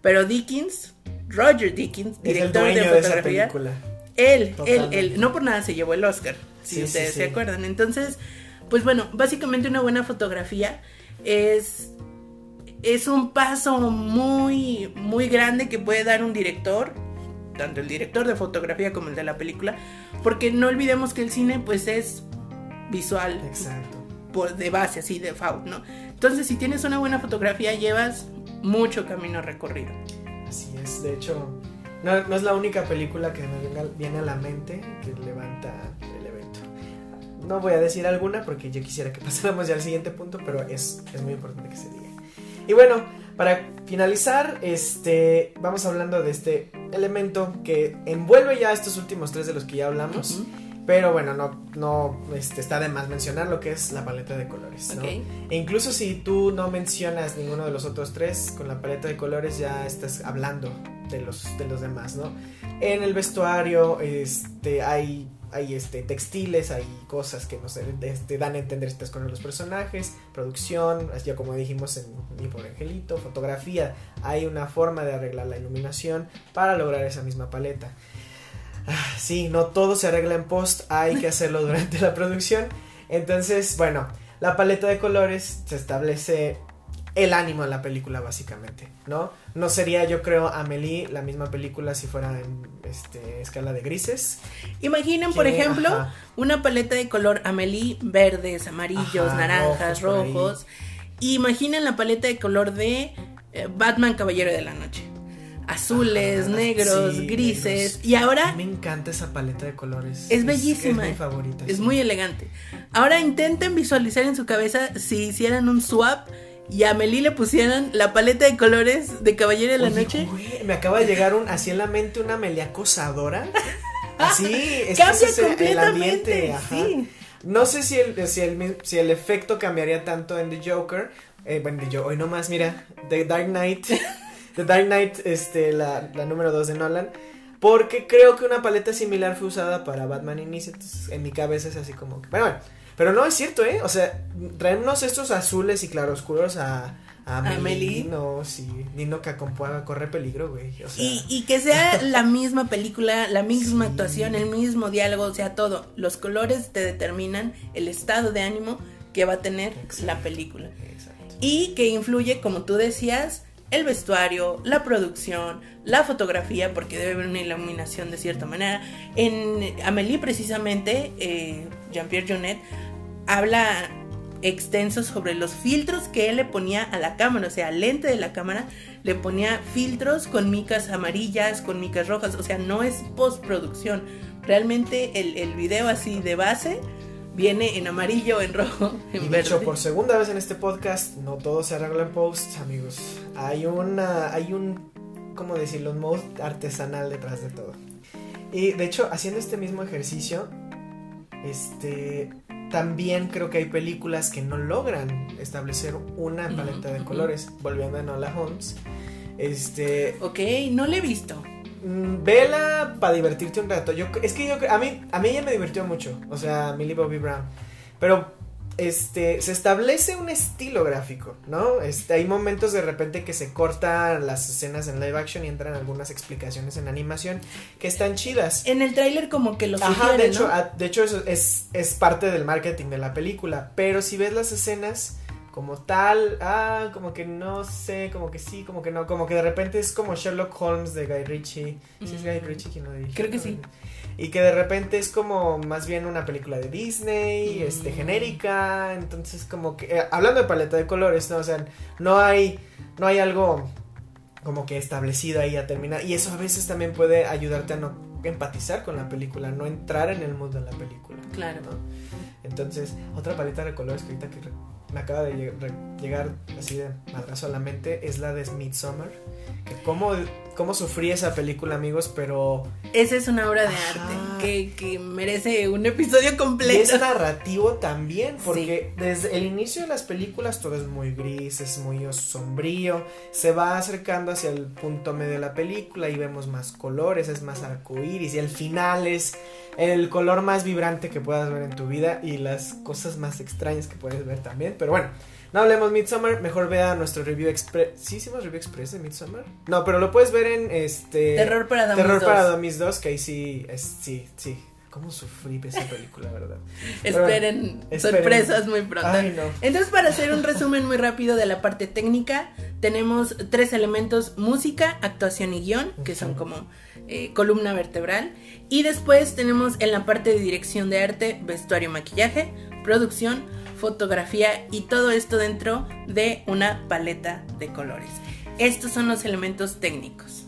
pero Dickens, Roger Dickens, Es el director dueño de de esa fotografía, película. él, él, Totalmente. él, no por nada se llevó el Oscar, si Sí, sí, ustedes sí. se acuerdan. Entonces, pues bueno, básicamente una buena fotografía es es un paso muy muy grande que puede dar un director, tanto el director de fotografía como el de la película, porque no olvidemos que el cine pues es visual Exacto. por de base así de default, ¿no? Entonces, si tienes una buena fotografía llevas mucho camino recorrido. Así es. De hecho, no, no es la única película que me viene a la mente que levanta. No voy a decir alguna porque yo quisiera que <laughs> pasáramos ya al siguiente punto, pero es, es muy importante que se diga. Y bueno, para finalizar, este, vamos hablando de este elemento que envuelve ya estos últimos tres de los que ya hablamos. Pero bueno, no, no este, está de más mencionar lo que es la paleta de colores. ¿no? E incluso si tú no mencionas ninguno de los otros tres, con la paleta de colores ya estás hablando de los, de los demás, ¿no? En el vestuario este, hay, hay este, textiles, hay cosas que nos dan a entender estas con los personajes, producción, ya como dijimos en Mi Pobre Angelito, fotografía, hay una forma de arreglar la iluminación para lograr esa misma paleta. Ah, Sí, no todo se arregla en post, hay que hacerlo durante la producción. Entonces, bueno, la paleta de colores se establece el ánimo de la película básicamente, ¿no? No sería, yo creo, Amelie la misma película si fuera en este, escala de grises. Imaginen, por ejemplo, ajá. una paleta de color Amelie, verdes, amarillos, Ajá, naranjas, rojos. Imaginen la paleta de color de eh, Batman Caballero de la Noche. Azules, Ajá, negros, sí, grises. negros. Y ahora me encanta esa paleta de colores. Es bellísima. Es, mi favorita. es sí. muy elegante. Ahora intenten visualizar en su cabeza si hicieran un swap y a Amelie le pusieran la paleta de colores de Caballero de la Oye, Noche. güey, me acaba de llegar un, así en la mente una Amelie acosadora. Así, <laughs> es Cambia es el- el completamente. ambiente. Sí. No sé si el, si el, si el efecto cambiaría tanto en The Joker. Eh, bueno, Joker, hoy nomás, mira, The Dark Knight. <laughs> The Dark Knight, este, la, la número 2 de Nolan. Porque creo que una paleta similar fue usada para Batman Inicia. Entonces, en mi cabeza es así como que. Bueno, bueno. Pero no es cierto, ¿eh? O sea, traernos estos azules y claroscuros a. A Amelie. Amelie, no, sí. Nino Cacompuaga corre peligro, güey. O sea, Y, y que sea la misma película, la misma Sí. actuación, el mismo diálogo, o sea, todo. Los colores te determinan el estado de ánimo que va a tener Exacto. la película. Exacto. Y que influye, como tú decías, el vestuario, la producción, la fotografía, porque debe haber una iluminación de cierta manera. En Amélie, precisamente, eh, Jean-Pierre Jeunet habla extenso sobre los filtros que él le ponía a la cámara, o sea, al lente de la cámara le ponía filtros con micas amarillas, con micas rojas, o sea, no es postproducción. Realmente el, el video así de base viene en amarillo, en rojo, en Y verde. dicho por segunda vez en este podcast, no todo se arregla en post, amigos. Hay una, hay un, ¿cómo decirlo? Un modo artesanal detrás de todo. Y de hecho, haciendo este mismo ejercicio, este, también creo que hay películas que no logran establecer una paleta de colores. Volviendo a Nola Holmes, este, Ok, no le he visto. Mm, Vela para divertirte un rato. Yo, es que yo a mí a mí ella me divirtió mucho, o sea, Millie Bobby Brown. Pero este se establece un estilo gráfico, ¿no? Este hay momentos de repente que se cortan las escenas en live action y entran algunas explicaciones en animación que están chidas. En el tráiler como que lo Ajá, de hecho, ¿no? a- de hecho eso es, es parte del marketing de la película. Pero si ves las escenas como tal, ah, como que no sé, como que sí, como que no, como que de repente es como Sherlock Holmes de Guy Ritchie. ¿Sí es Guy. Ritchie quien lo dirige? Creo que sí. Y que de repente es como más bien una película de Disney, Mm. este, genérica. Entonces, como que, eh, hablando de paleta de colores, ¿no? O sea, no hay, no hay algo como que establecido ahí a terminar. Y eso a veces también puede ayudarte a no empatizar con la película, no entrar en el mood de la película. Claro. ¿no? Entonces, otra paleta de colores que ahorita que me acaba de lleg- llegar así de madrazo a la mente es la de Midsommar. Que cómo, cómo sufrí esa película, amigos, pero Esa es una obra de Ajá. arte que, que merece un episodio Y completo. es narrativo también, porque desde el inicio de las películas todo es muy gris, es muy sombrío, se va acercando hacia el punto medio de la película y vemos más colores, es más arcoíris y el final es el color más vibrante que puedas ver en tu vida y las cosas más extrañas que puedes ver también, pero bueno. No hablemos Midsommar, mejor vea nuestro review express. ¿Sí hicimos review express de Midsommar? No, pero lo puedes ver en este Terror para Dummies Terror 2. para Dummies 2, que ahí sí, es, sí, sí. ¿Cómo sufrí esa película, verdad? Esperen, Esperen. sorpresas muy pronto. Ay, no. Entonces, para hacer un resumen muy rápido de la parte técnica, tenemos tres elementos, música, actuación y guion, que son como eh, columna vertebral. Y después tenemos en la parte de dirección de arte, vestuario, maquillaje, producción, fotografía y todo esto dentro de una paleta de colores. Estos son los elementos técnicos.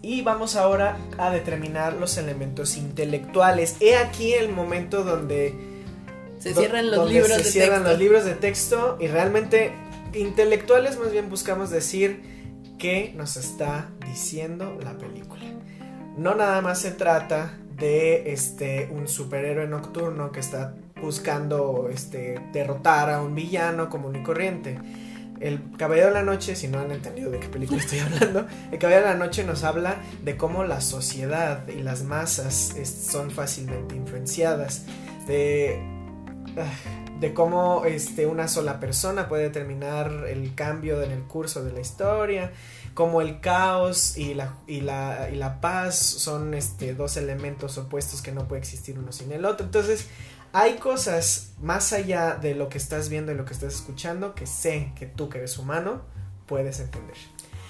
Y vamos ahora a determinar los elementos intelectuales. He aquí el momento donde Se cierran los donde libros se de cierran texto. los libros de texto y realmente intelectuales más bien buscamos decir qué nos está diciendo la película. No nada más se trata de este un superhéroe nocturno que está buscando este derrotar a un villano común y corriente. El Caballero de la Noche, si no han entendido de qué película estoy <laughs> hablando, el Caballero de la Noche nos habla de cómo la sociedad y las masas son fácilmente influenciadas, de, ah, de cómo este, una sola persona puede determinar el cambio en el curso de la historia, como el caos y la, y la, y la paz son este, dos elementos opuestos que no puede existir uno sin el otro. Entonces, hay cosas más allá de lo que estás viendo y lo que estás escuchando que sé que tú que eres humano puedes entender.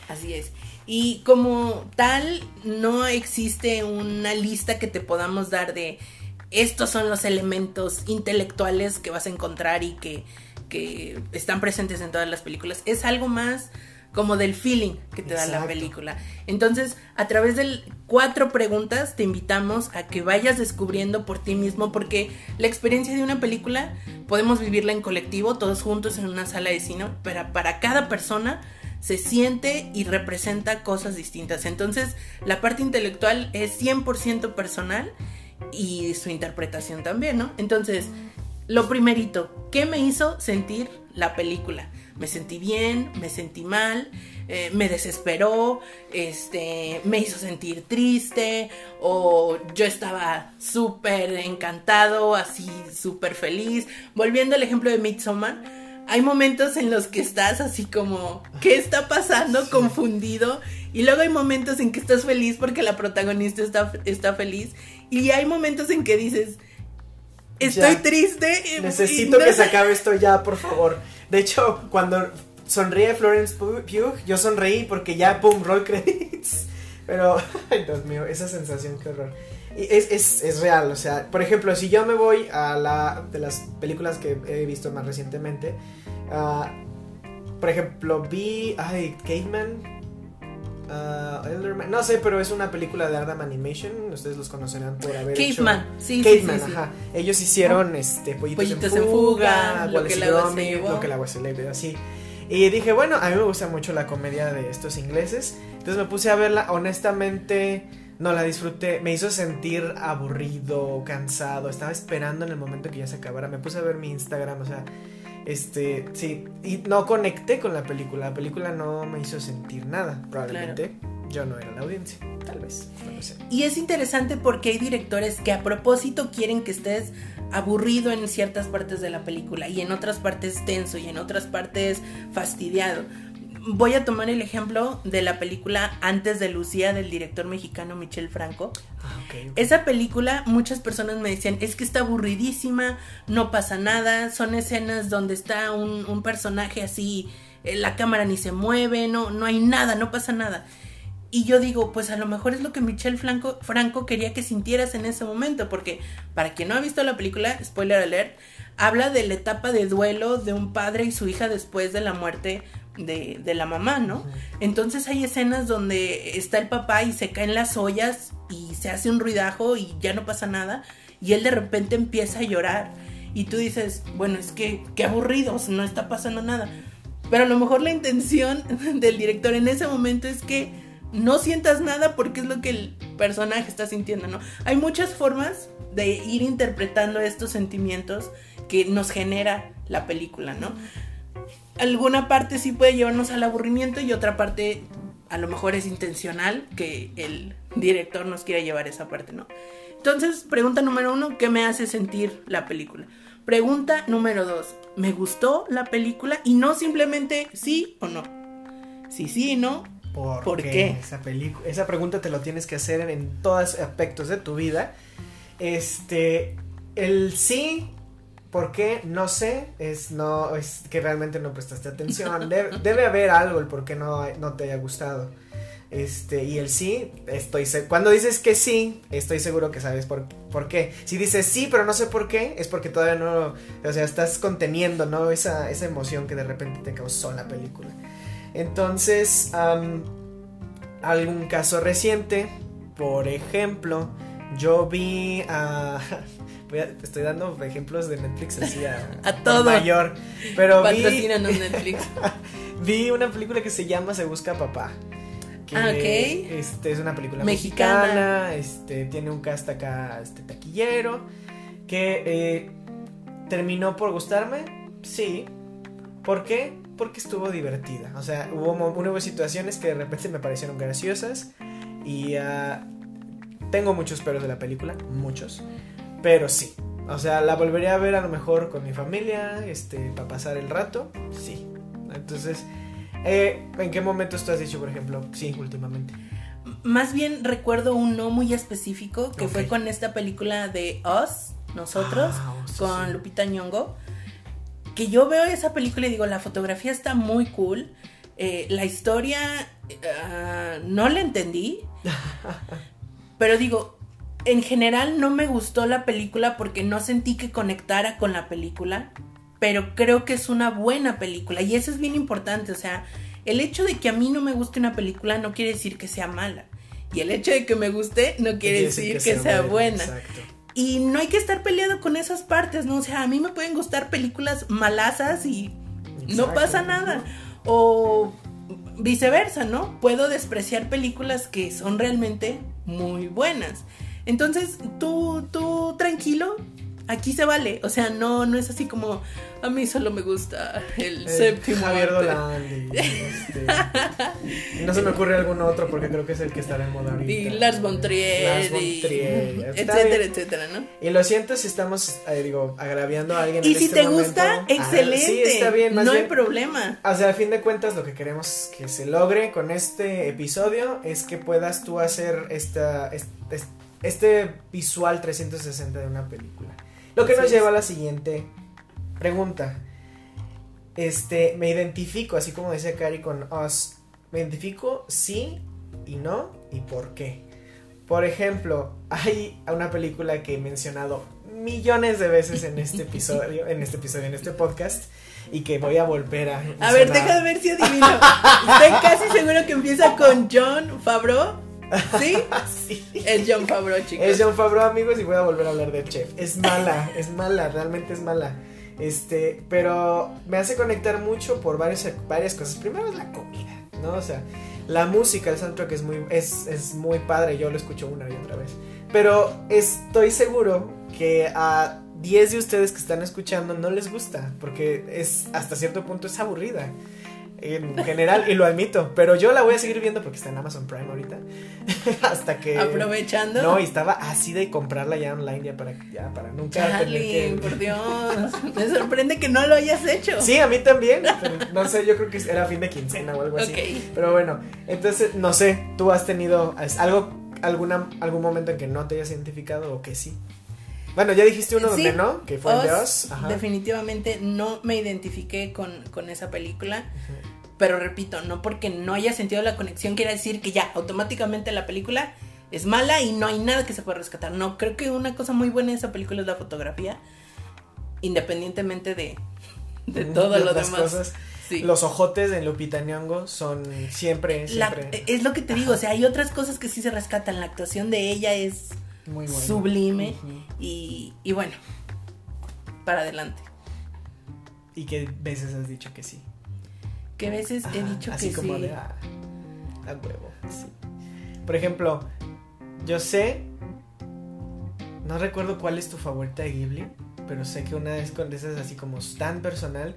Así es. Y como tal, no existe una lista que te podamos dar de estos son los elementos intelectuales que vas a encontrar y que, que están presentes en todas las películas. Es algo más como del feeling que te da la película. Entonces, a través de cuatro preguntas te invitamos a que vayas descubriendo por ti mismo, porque la experiencia de una película podemos vivirla en colectivo, todos juntos en una sala de cine, pero para cada persona se siente y representa cosas distintas. Entonces, la parte intelectual es 100% personal y su interpretación también, ¿no? Entonces, lo primerito, ¿qué me hizo sentir la película? Me sentí bien, me sentí mal, eh, me desesperó, este, me hizo sentir triste, o yo estaba súper encantado, así súper feliz. Volviendo al ejemplo de Midsommar, hay momentos en los que estás así como, ¿qué está pasando? Confundido. Y luego hay momentos en que estás feliz porque la protagonista está, está feliz. Y hay momentos en que dices, estoy Ya. triste. Necesito no que se acabe esto ya, por favor. De hecho, cuando sonríe Florence Pugh, yo sonreí porque ya, pum, roll credits. Pero, <laughs> ay, Dios mío, esa sensación, qué horror. Es, es, es real, o sea, por ejemplo, si yo me voy a la de las películas que he visto más recientemente, ah, por ejemplo, vi, ay, Caveman, ah, Elderman, no sé, pero es una película de Ardham Animation, ustedes los conocerán por haber hecho... Caveman, sí, sí, Caveman, sí, sí. ajá. Ellos hicieron este pollitos, Pollitos en en fuga, lo que lo que el agua se llevó, así. Y dije, bueno, a mí me gusta mucho la comedia de estos ingleses. Entonces me puse a verla, honestamente no la disfruté, me hizo sentir aburrido, cansado, estaba esperando en el momento que ya se acabara. Me puse a ver mi Instagram, o sea, este, sí, y no conecté con la película. La película no me hizo sentir nada, probablemente. Yo no era la audiencia, tal vez, no lo sé. Y es interesante porque hay directores que a propósito quieren que estés aburrido en ciertas partes de la película y en otras partes tenso y en otras partes fastidiado. Voy a tomar el ejemplo de la película Antes de Lucía del director mexicano Michel Franco. Ah. Esa película, muchas personas me decían, es que está aburridísima, no pasa nada, son escenas donde está un, un personaje así, eh, la cámara ni se mueve, no, no hay nada, no pasa nada. Y yo digo, pues a lo mejor es lo que Michelle Franco, Franco quería que sintieras en ese momento, porque para quien no ha visto la película, spoiler alert, habla de la etapa de duelo de un padre y su hija después de la muerte de, la mamá, ¿no? Entonces hay escenas donde está el papá y se caen las ollas y se hace un ruidajo y ya no pasa nada, y él de repente empieza a llorar. Y tú dices, bueno, es que qué aburridos, no está pasando nada. Pero a lo mejor la intención <laughs> del director en ese momento es que no sientas nada porque es lo que el personaje está sintiendo, ¿no? Hay muchas formas de ir interpretando estos sentimientos que nos genera la película, ¿no? Alguna parte sí puede llevarnos al aburrimiento y otra parte a lo mejor es intencional que el director nos quiera llevar esa parte, ¿no? Entonces, pregunta número uno, ¿qué me hace sentir la película? Pregunta número dos, ¿me gustó la película? Y no simplemente sí o no. Sí, sí, no. ¿Por, ¿Por qué? qué? Esa, esa pregunta te lo tienes que hacer en, en todos aspectos de tu vida. Este, el sí, ¿por qué? No sé, es, no, es que realmente no prestaste atención. Debe, haber algo el por qué no, no te haya gustado. Este, y el sí, estoy cuando dices que sí, estoy seguro que sabes por, por qué. Si dices sí, pero no sé por qué, es porque todavía no, o sea, estás conteniendo, ¿no? Esa, esa emoción que de repente te causó la película. Entonces, algún caso reciente, por ejemplo, yo vi a- estoy dando ejemplos de Netflix así a, <laughs> A todo. mayor. Pero vi, Netflix. <laughs> vi una película que se llama Se Busca Papá. Que Ah, ok. este, es una película Mexicana. mexicana. este, tiene un cast acá este, taquillero. Que eh, terminó por gustarme. Sí. ¿Por qué? Porque estuvo divertida. O sea, hubo, hubo situaciones que de repente me parecieron graciosas. Y ah, tengo muchos peros de la película. Muchos. Pero sí. O sea, la volvería a ver a lo mejor con mi familia. Este, para pasar el rato. Sí. Entonces, eh, ¿en qué momentos tú has dicho, por ejemplo, sí, últimamente? Más bien recuerdo un no muy específico que fue con esta película de Us, nosotros, Ah, sí, con sí. Lupita Nyong'o. Que yo veo esa película y digo, la fotografía está muy cool. eh, la historia ah, no la entendí. <laughs> pero digo, en general no me gustó la película porque no sentí que conectara con la película. Pero creo que es una buena película. Y eso es bien importante. O sea, el hecho de que a mí no me guste una película no quiere decir que sea mala. Y el hecho de que me guste no quiere decir que, sea buena. Exacto. Y no hay que estar peleado con esas partes, ¿no? O sea, a mí me pueden gustar películas malazas y no pasa nada. O viceversa, ¿no? Puedo despreciar películas que son realmente muy buenas. Entonces, tú, tú tranquilo, aquí se vale. O sea, no, no es así como a mí solo me gusta el Eh, séptimo. Javier arte". Dolan. <laughs> este, no se me ocurre algún otro porque creo que es el que estará en moda ahorita. Y Lars von Trier, Lars von Trier, etcétera, bien. etcétera, ¿no? Y lo siento si estamos, eh, digo, agraviando a alguien Y en si este te gusta. Ah, excelente. sí, está bien, más no hay problema. O sea, a fin de cuentas, lo que queremos que se logre con este episodio es que puedas tú hacer esta, es- es- este visual 360 de una película. Lo que nos lleva a la siguiente pregunta. Este, me identifico, así como decía Cari con Us, me identifico sí y no y por qué. Por ejemplo, hay una película que he mencionado millones de veces en este episodio, en este episodio, en este podcast, y que voy a volver a. A ver, deja de ver si adivino. Estoy casi seguro que empieza con John Favreau. ¿Sí? <laughs> Sí. Es John Favreau, chicos. Es John Favreau, amigos, y voy a volver a hablar de Chef. Es mala, es mala, realmente es mala. Este, pero me hace conectar mucho por varias, varias cosas. Primero es la comida, ¿no? O sea, la música, el soundtrack es muy, es, es muy padre, yo lo escucho una y otra vez. Pero estoy seguro que a 10 de ustedes que están escuchando no les gusta, porque es hasta cierto punto es aburrida. En general, y lo admito, pero yo la voy a seguir viendo porque está en Amazon Prime ahorita. <laughs> hasta que. Aprovechando. No, y estaba así de comprarla ya online ya para, ya para nunca tener Charlie, que... por <laughs> Dios. Me sorprende que no lo hayas hecho. Sí, a mí también. no sé, yo creo que era fin de quincena o algo así. Ok. Pero bueno, entonces, no sé, ¿tú has tenido algo, alguna, algún momento en que no te hayas identificado o que sí? Bueno, ya dijiste uno Sí, donde no, que fue el de. Ajá. Definitivamente no me identifiqué con, con esa película. Pero repito, no porque no haya sentido la conexión quiere decir que ya automáticamente la película es mala y no hay nada que se pueda rescatar. No, creo que una cosa muy buena de esa película es la fotografía. Independientemente de, de todo de lo demás. cosas. Sí. Los ojotes de Lupita Nyong'o son siempre, La- siempre es lo que te digo, o sea, hay otras cosas que sí se rescatan. La actuación de ella es muy buenas. sublime y, y bueno, para adelante. ¿Y qué veces has dicho que sí? Que veces he dicho así que como sí. de ah, a huevo. sí. Por ejemplo, yo sé, no recuerdo cuál es tu favorita de Ghibli, pero sé que una es con esas así como tan personal.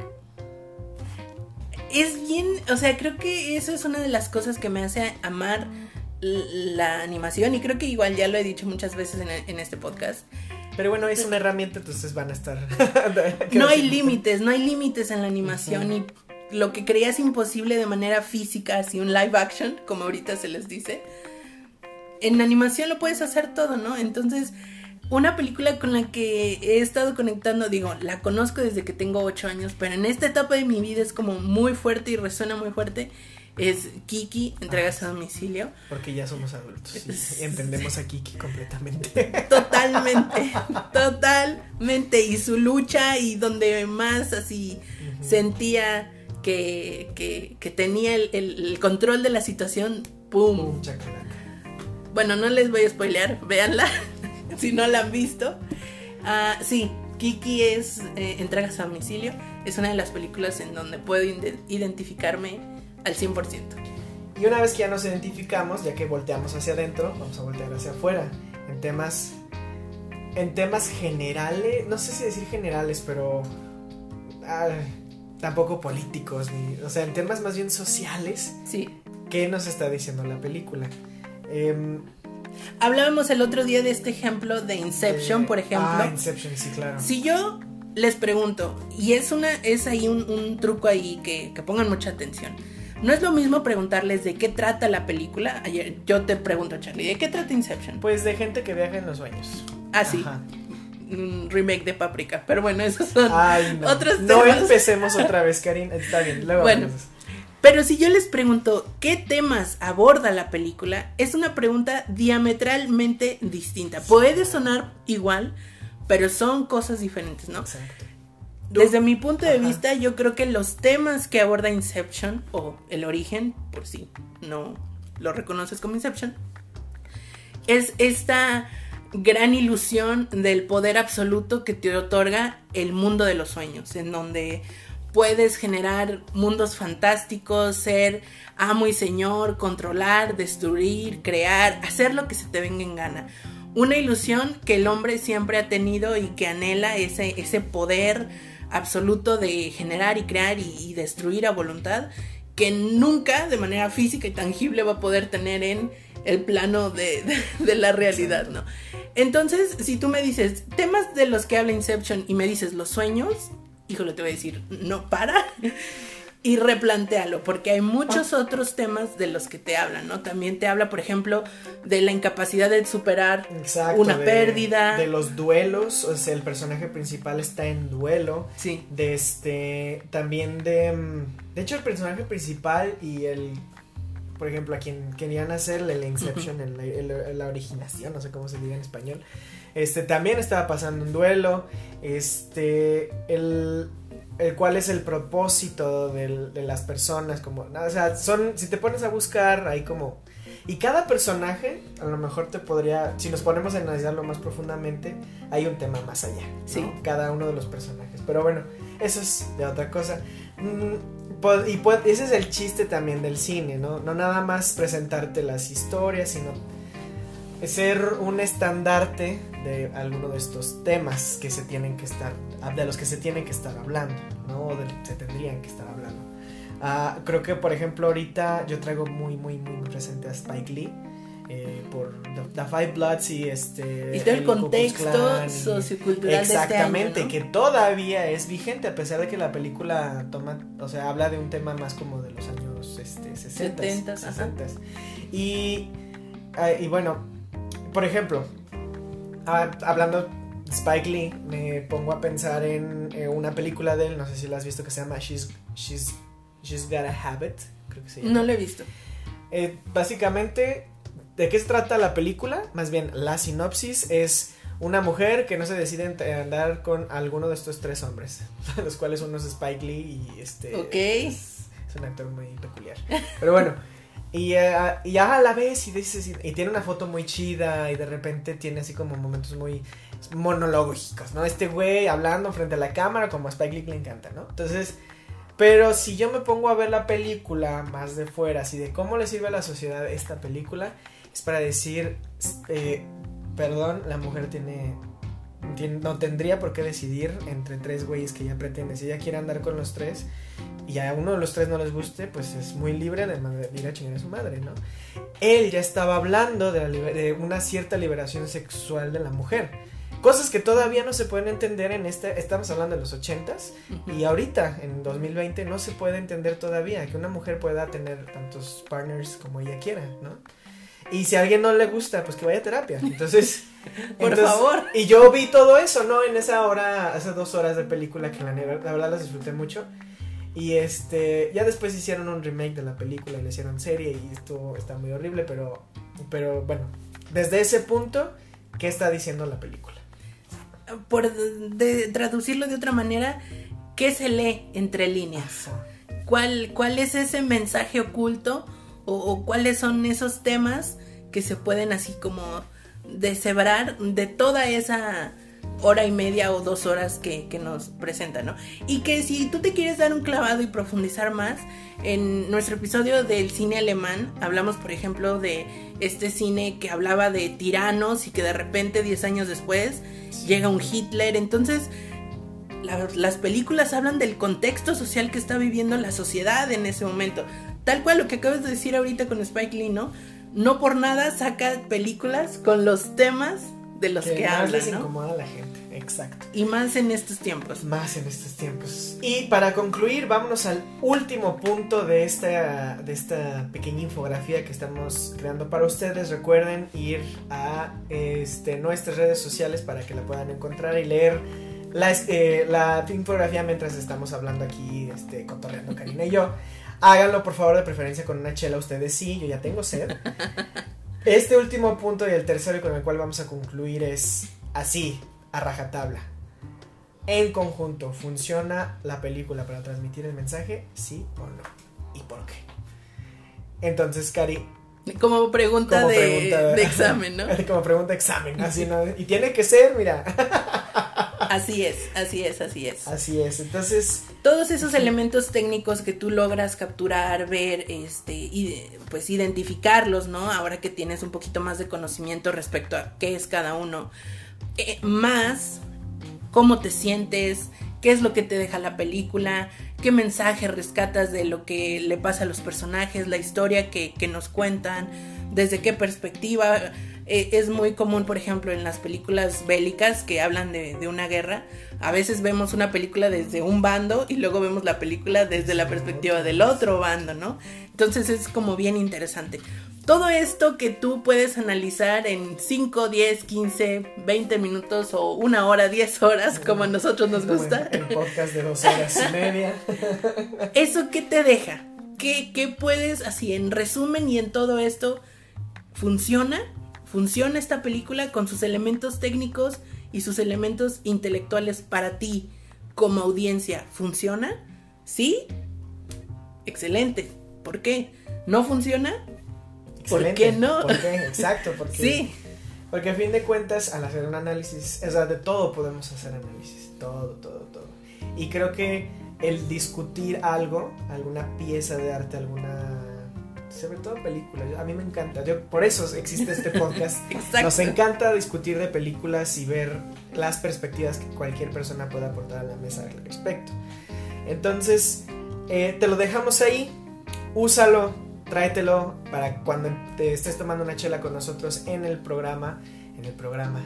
Es bien, o sea, creo que eso es una de las cosas que me hace amar la animación y creo que igual ya lo he dicho muchas veces en, en este podcast. Pero bueno, es una herramienta, entonces van a estar. <laughs> No hay límites, no hay límites en la animación y lo que creías imposible de manera física, así un live action, como ahorita se les dice, en animación lo puedes hacer todo, ¿no? Entonces, una película con la que he estado conectando, digo, la conozco desde que tengo 8 años, pero en esta etapa de mi vida es como muy fuerte y resuena muy fuerte, es Kiki, entregas a domicilio. Porque ya somos adultos y entendemos a Kiki completamente. Totalmente, totalmente. Y su lucha y donde más así sentía que, que, que tenía el, el- control de la situación, ¡pum! Bueno, no les voy a spoilear, véanla <laughs> si no la han visto. Ah, sí, Kiki es eh, Entregas a domicilio. Es una de las películas en donde puedo identificarme al 100%. Y una vez que ya nos identificamos, ya que volteamos hacia adentro, vamos a voltear hacia afuera. En temas. En temas generales. No sé si decir generales, pero. tampoco políticos. Ni, o sea, en temas más bien sociales. Sí. ¿Qué nos está diciendo la película? Em, Hablábamos el otro día de este ejemplo de Inception, eh, por ejemplo. Ah, Inception, sí, claro. Si yo les pregunto, y es una, es ahí un, un truco ahí que, que pongan mucha atención. No es lo mismo preguntarles de qué trata la película. Ayer yo te pregunto, Charlie, ¿de qué trata Inception? Pues de gente que viaja en los sueños. Ah, sí. Ajá. Un remake de Paprika. Pero bueno, esos son Ay, no. otros no temas. empecemos otra vez, <laughs> Karin. Está bien, luego Bueno. Pero si yo les pregunto qué temas aborda la película, es una pregunta diametralmente distinta. Puede sonar igual, pero son cosas diferentes, ¿no? Exacto. Desde mi punto de Ajá. vista, yo creo que los temas que aborda Inception, o el origen, por si no lo reconoces como Inception, es esta gran ilusión del poder absoluto que te otorga el mundo de los sueños, en donde puedes generar mundos fantásticos, ser amo y señor, controlar, destruir, crear, hacer lo que se te venga en gana. una ilusión que el hombre siempre ha tenido y que anhela ese, ese poder absoluto de generar y crear y, destruir a voluntad que nunca de manera física y tangible va a poder tener en el plano de, de, de, la realidad, ¿no? Entonces, si tú me dices temas de los que habla Inception y me dices los sueños, híjole, te voy a decir, no para y replantéalo, porque hay muchos otros temas de los que te hablan, ¿no? También te habla, por ejemplo, de la incapacidad de superar Exacto, una de, pérdida. De los duelos, o sea, el personaje principal está en duelo. Sí. De este, también de... mm, De hecho, el personaje principal y el... Por ejemplo, a quien querían hacer Inception, la, la- en la originación, no sé cómo se diga en español. Este, también estaba pasando un duelo. Este, el, el cuál es el propósito del- de las personas, como, o sea, son, si te pones a buscar, hay como, y cada personaje, a lo mejor te podría, si nos ponemos a analizarlo más profundamente, hay un tema más allá, ¿no? Sí. Cada uno de los personajes, pero bueno, eso es de otra cosa. Mm, y ese es el chiste también del cine, ¿no? No nada más presentarte las historias, sino ser un estandarte de alguno de estos temas que se tienen que estar, de los que se tienen que estar hablando, ¿no? O de se tendrían que estar hablando. Ah, creo que, por ejemplo, ahorita yo traigo muy, muy, muy presente a Spike Lee. eh, por The, Five Bloods y este Y todo el Klux contexto sociocultural Exactamente, de este año, ¿no? que todavía es vigente a pesar de que la película toma, o sea, habla de un tema más como de los años este, 60, 70s, ajá. 60. Y, ah, y bueno, por ejemplo, ah, hablando de Spike Lee, me pongo a pensar en eh, una película de él, no sé si la has visto, que se llama She's, She's, She's Got a Habit, creo que se llama. No lo he visto. Eh, básicamente, ¿de qué se trata la película? Más bien, la sinopsis es una mujer que no se decide andar con alguno de estos tres hombres, <laughs> los cuales uno es Spike Lee y este Ok. es, es un actor muy peculiar. Pero bueno, y, ya a la vez y dices y, y tiene una foto muy chida y de repente tiene así como momentos muy monológicos, ¿no? Este güey hablando frente a la cámara como a Spike Lee le encanta, ¿no? Entonces, pero si yo me pongo a ver la película más de fuera, así de cómo le sirve a la sociedad esta película, es para decir, eh, perdón, la mujer tiene- no tendría por qué decidir entre tres güeyes que ella pretende. Si ella quiere andar con los tres y a uno de los tres no les guste, pues es muy libre de ir a chingar a su madre, ¿no? Él ya estaba hablando de, la de una cierta liberación sexual de la mujer. Cosas que todavía no se pueden entender en este, estamos hablando de los ochentas, y ahorita, en 2020, no se puede entender todavía que una mujer pueda tener tantos partners como ella quiera, ¿no? Y si a alguien no le gusta, pues que vaya a terapia. Entonces, <laughs> Por entonces- favor. Y yo vi todo eso, ¿no? En esa hora, esas dos horas de película que la, la verdad las disfruté mucho. Y este, ya después hicieron un remake de la película y le hicieron serie y esto está muy horrible, pero, pero bueno, desde ese punto, ¿qué está diciendo la película? Por de, traducirlo de otra manera, ¿qué se lee entre líneas? ¿Cuál, cuál es ese mensaje oculto o, cuáles son esos temas que se pueden así como deshebrar de toda esa hora y media o dos horas que, que nos presentan, ¿no? Y que si tú te quieres dar un clavado y profundizar más, en nuestro episodio del cine alemán hablamos, por ejemplo, de este cine que hablaba de tiranos y que de repente 10 años después llega un Hitler, entonces la- las películas hablan del contexto social que está viviendo la sociedad en ese momento. Tal cual lo que acabas de decir ahorita con Spike Lee, ¿no? No por nada saca películas con los temas de los que, más hablan, les ¿no? incomoda a la gente, exacto. Y más en estos tiempos. Más en estos tiempos. Y para concluir, vámonos al último punto de esta, de esta pequeña infografía que estamos creando para ustedes. Recuerden ir a este, nuestras redes sociales para que la puedan encontrar y leer la, eh, la infografía mientras estamos hablando aquí, este, cotorreando Karina y yo. <laughs> Háganlo por favor de preferencia con una chela, ustedes sí, yo ya tengo sed. <laughs> Este último punto y el tercero y con el cual vamos a concluir es así, a rajatabla. En conjunto, ¿funciona la película para transmitir el mensaje? ¿Sí o no? ¿Y por qué? Entonces, Cari, Como pregunta, como de, pregunta de examen, ¿no? <laughs> Como pregunta de examen, así no. Y tiene que ser, mira. Así es, así es, así es. Así es. Entonces, todos esos elementos técnicos que tú logras capturar, ver, este, y pues identificarlos, ¿no? Ahora que tienes un poquito más de conocimiento respecto a qué es cada uno, eh, más cómo te sientes, qué es lo que te deja la película, qué mensaje rescatas de lo que le pasa a los personajes, la historia que, que nos cuentan, desde qué perspectiva. Eh, es muy común, por ejemplo, en las películas bélicas que hablan de, de, una guerra. A veces vemos una película desde un bando y luego vemos la película desde la perspectiva del otro bando, ¿no? Entonces es como bien interesante. Todo esto que tú puedes analizar en 5, 10, 15, 20 minutos o una hora, 10 horas, como a nosotros nos gusta. El podcast de dos horas y media. <laughs> ¿Eso qué te deja? ¿Qué, ¿Qué puedes, así en resumen y en todo esto, funciona? ¿Funciona esta película con sus elementos técnicos y sus elementos intelectuales para ti como audiencia? ¿Funciona? ¿Sí? Excelente. ¿Por qué? ¿No funciona? ¿Por qué no? ¿Por qué? Exacto, porque, <laughs> sí. porque a fin de cuentas, al hacer un análisis, o sea, de todo podemos hacer análisis, todo, todo, todo. Y creo que el discutir algo, alguna pieza de arte, alguna sobre todo películas. A mí me encanta. Yo, por eso existe este podcast. <laughs> Nos encanta discutir de películas y ver las perspectivas que cualquier persona pueda aportar a la mesa al respecto. Entonces, eh, te lo dejamos ahí. Úsalo, tráetelo para cuando te estés tomando una chela con nosotros en el programa. En el programa.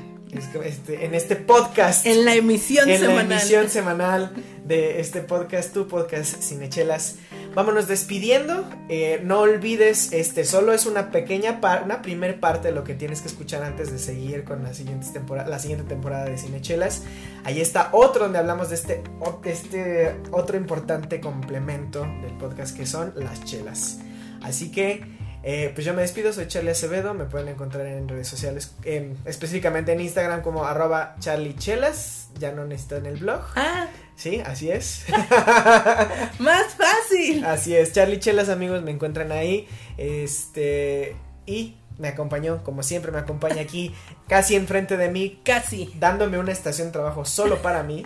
Este, en este podcast. En la emisión en semanal. En la emisión semanal de este podcast, tu podcast Cinechelas. Vámonos despidiendo. Eh, no olvides, este solo es una pequeña una primer parte de lo que tienes que escuchar antes de seguir con la siguiente temporada, la siguiente temporada de Cinechelas. Ahí está otro donde hablamos de este, este otro importante complemento del podcast que son las chelas. Así que eh, pues yo me despido, soy Charlie Acevedo, me pueden encontrar en redes sociales, en, específicamente en Instagram como arroba charliechelas, ya no necesitan el blog. Ah. Sí, así es. <laughs> Más fácil. Así es, Charlie Chelas amigos, me encuentran ahí. Este, y me acompañó, como siempre me acompaña aquí, casi enfrente de mí. Casi. Dándome una estación de trabajo solo para mí.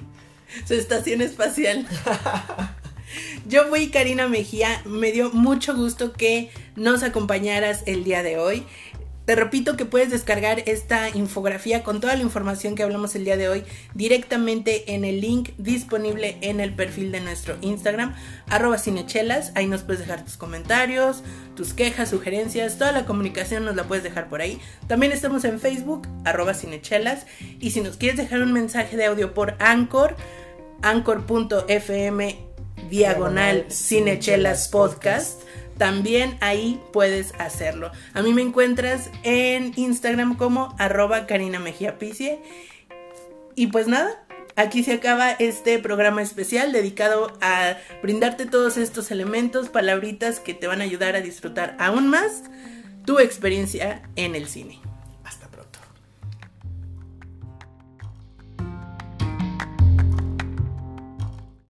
Su estación espacial. Yo fui Karina Mejía, me dio mucho gusto que nos acompañaras el día de hoy. Te repito que puedes descargar esta infografía con toda la información que hablamos el día de hoy directamente en el link disponible en el perfil de nuestro Instagram, arroba cinechelas. Ahí nos puedes dejar tus comentarios, tus quejas, sugerencias, toda la comunicación nos la puedes dejar por ahí. También estamos en Facebook, arroba cinechelas. Y si nos quieres dejar un mensaje de audio por Anchor, anchor.fm diagonal cinechelas podcast. También ahí puedes hacerlo. A mí me encuentras en Instagram como arroba Karina Mejía. Y pues nada, aquí se acaba este programa especial dedicado a brindarte todos estos elementos, palabritas que te van a ayudar a disfrutar aún más tu experiencia en el cine.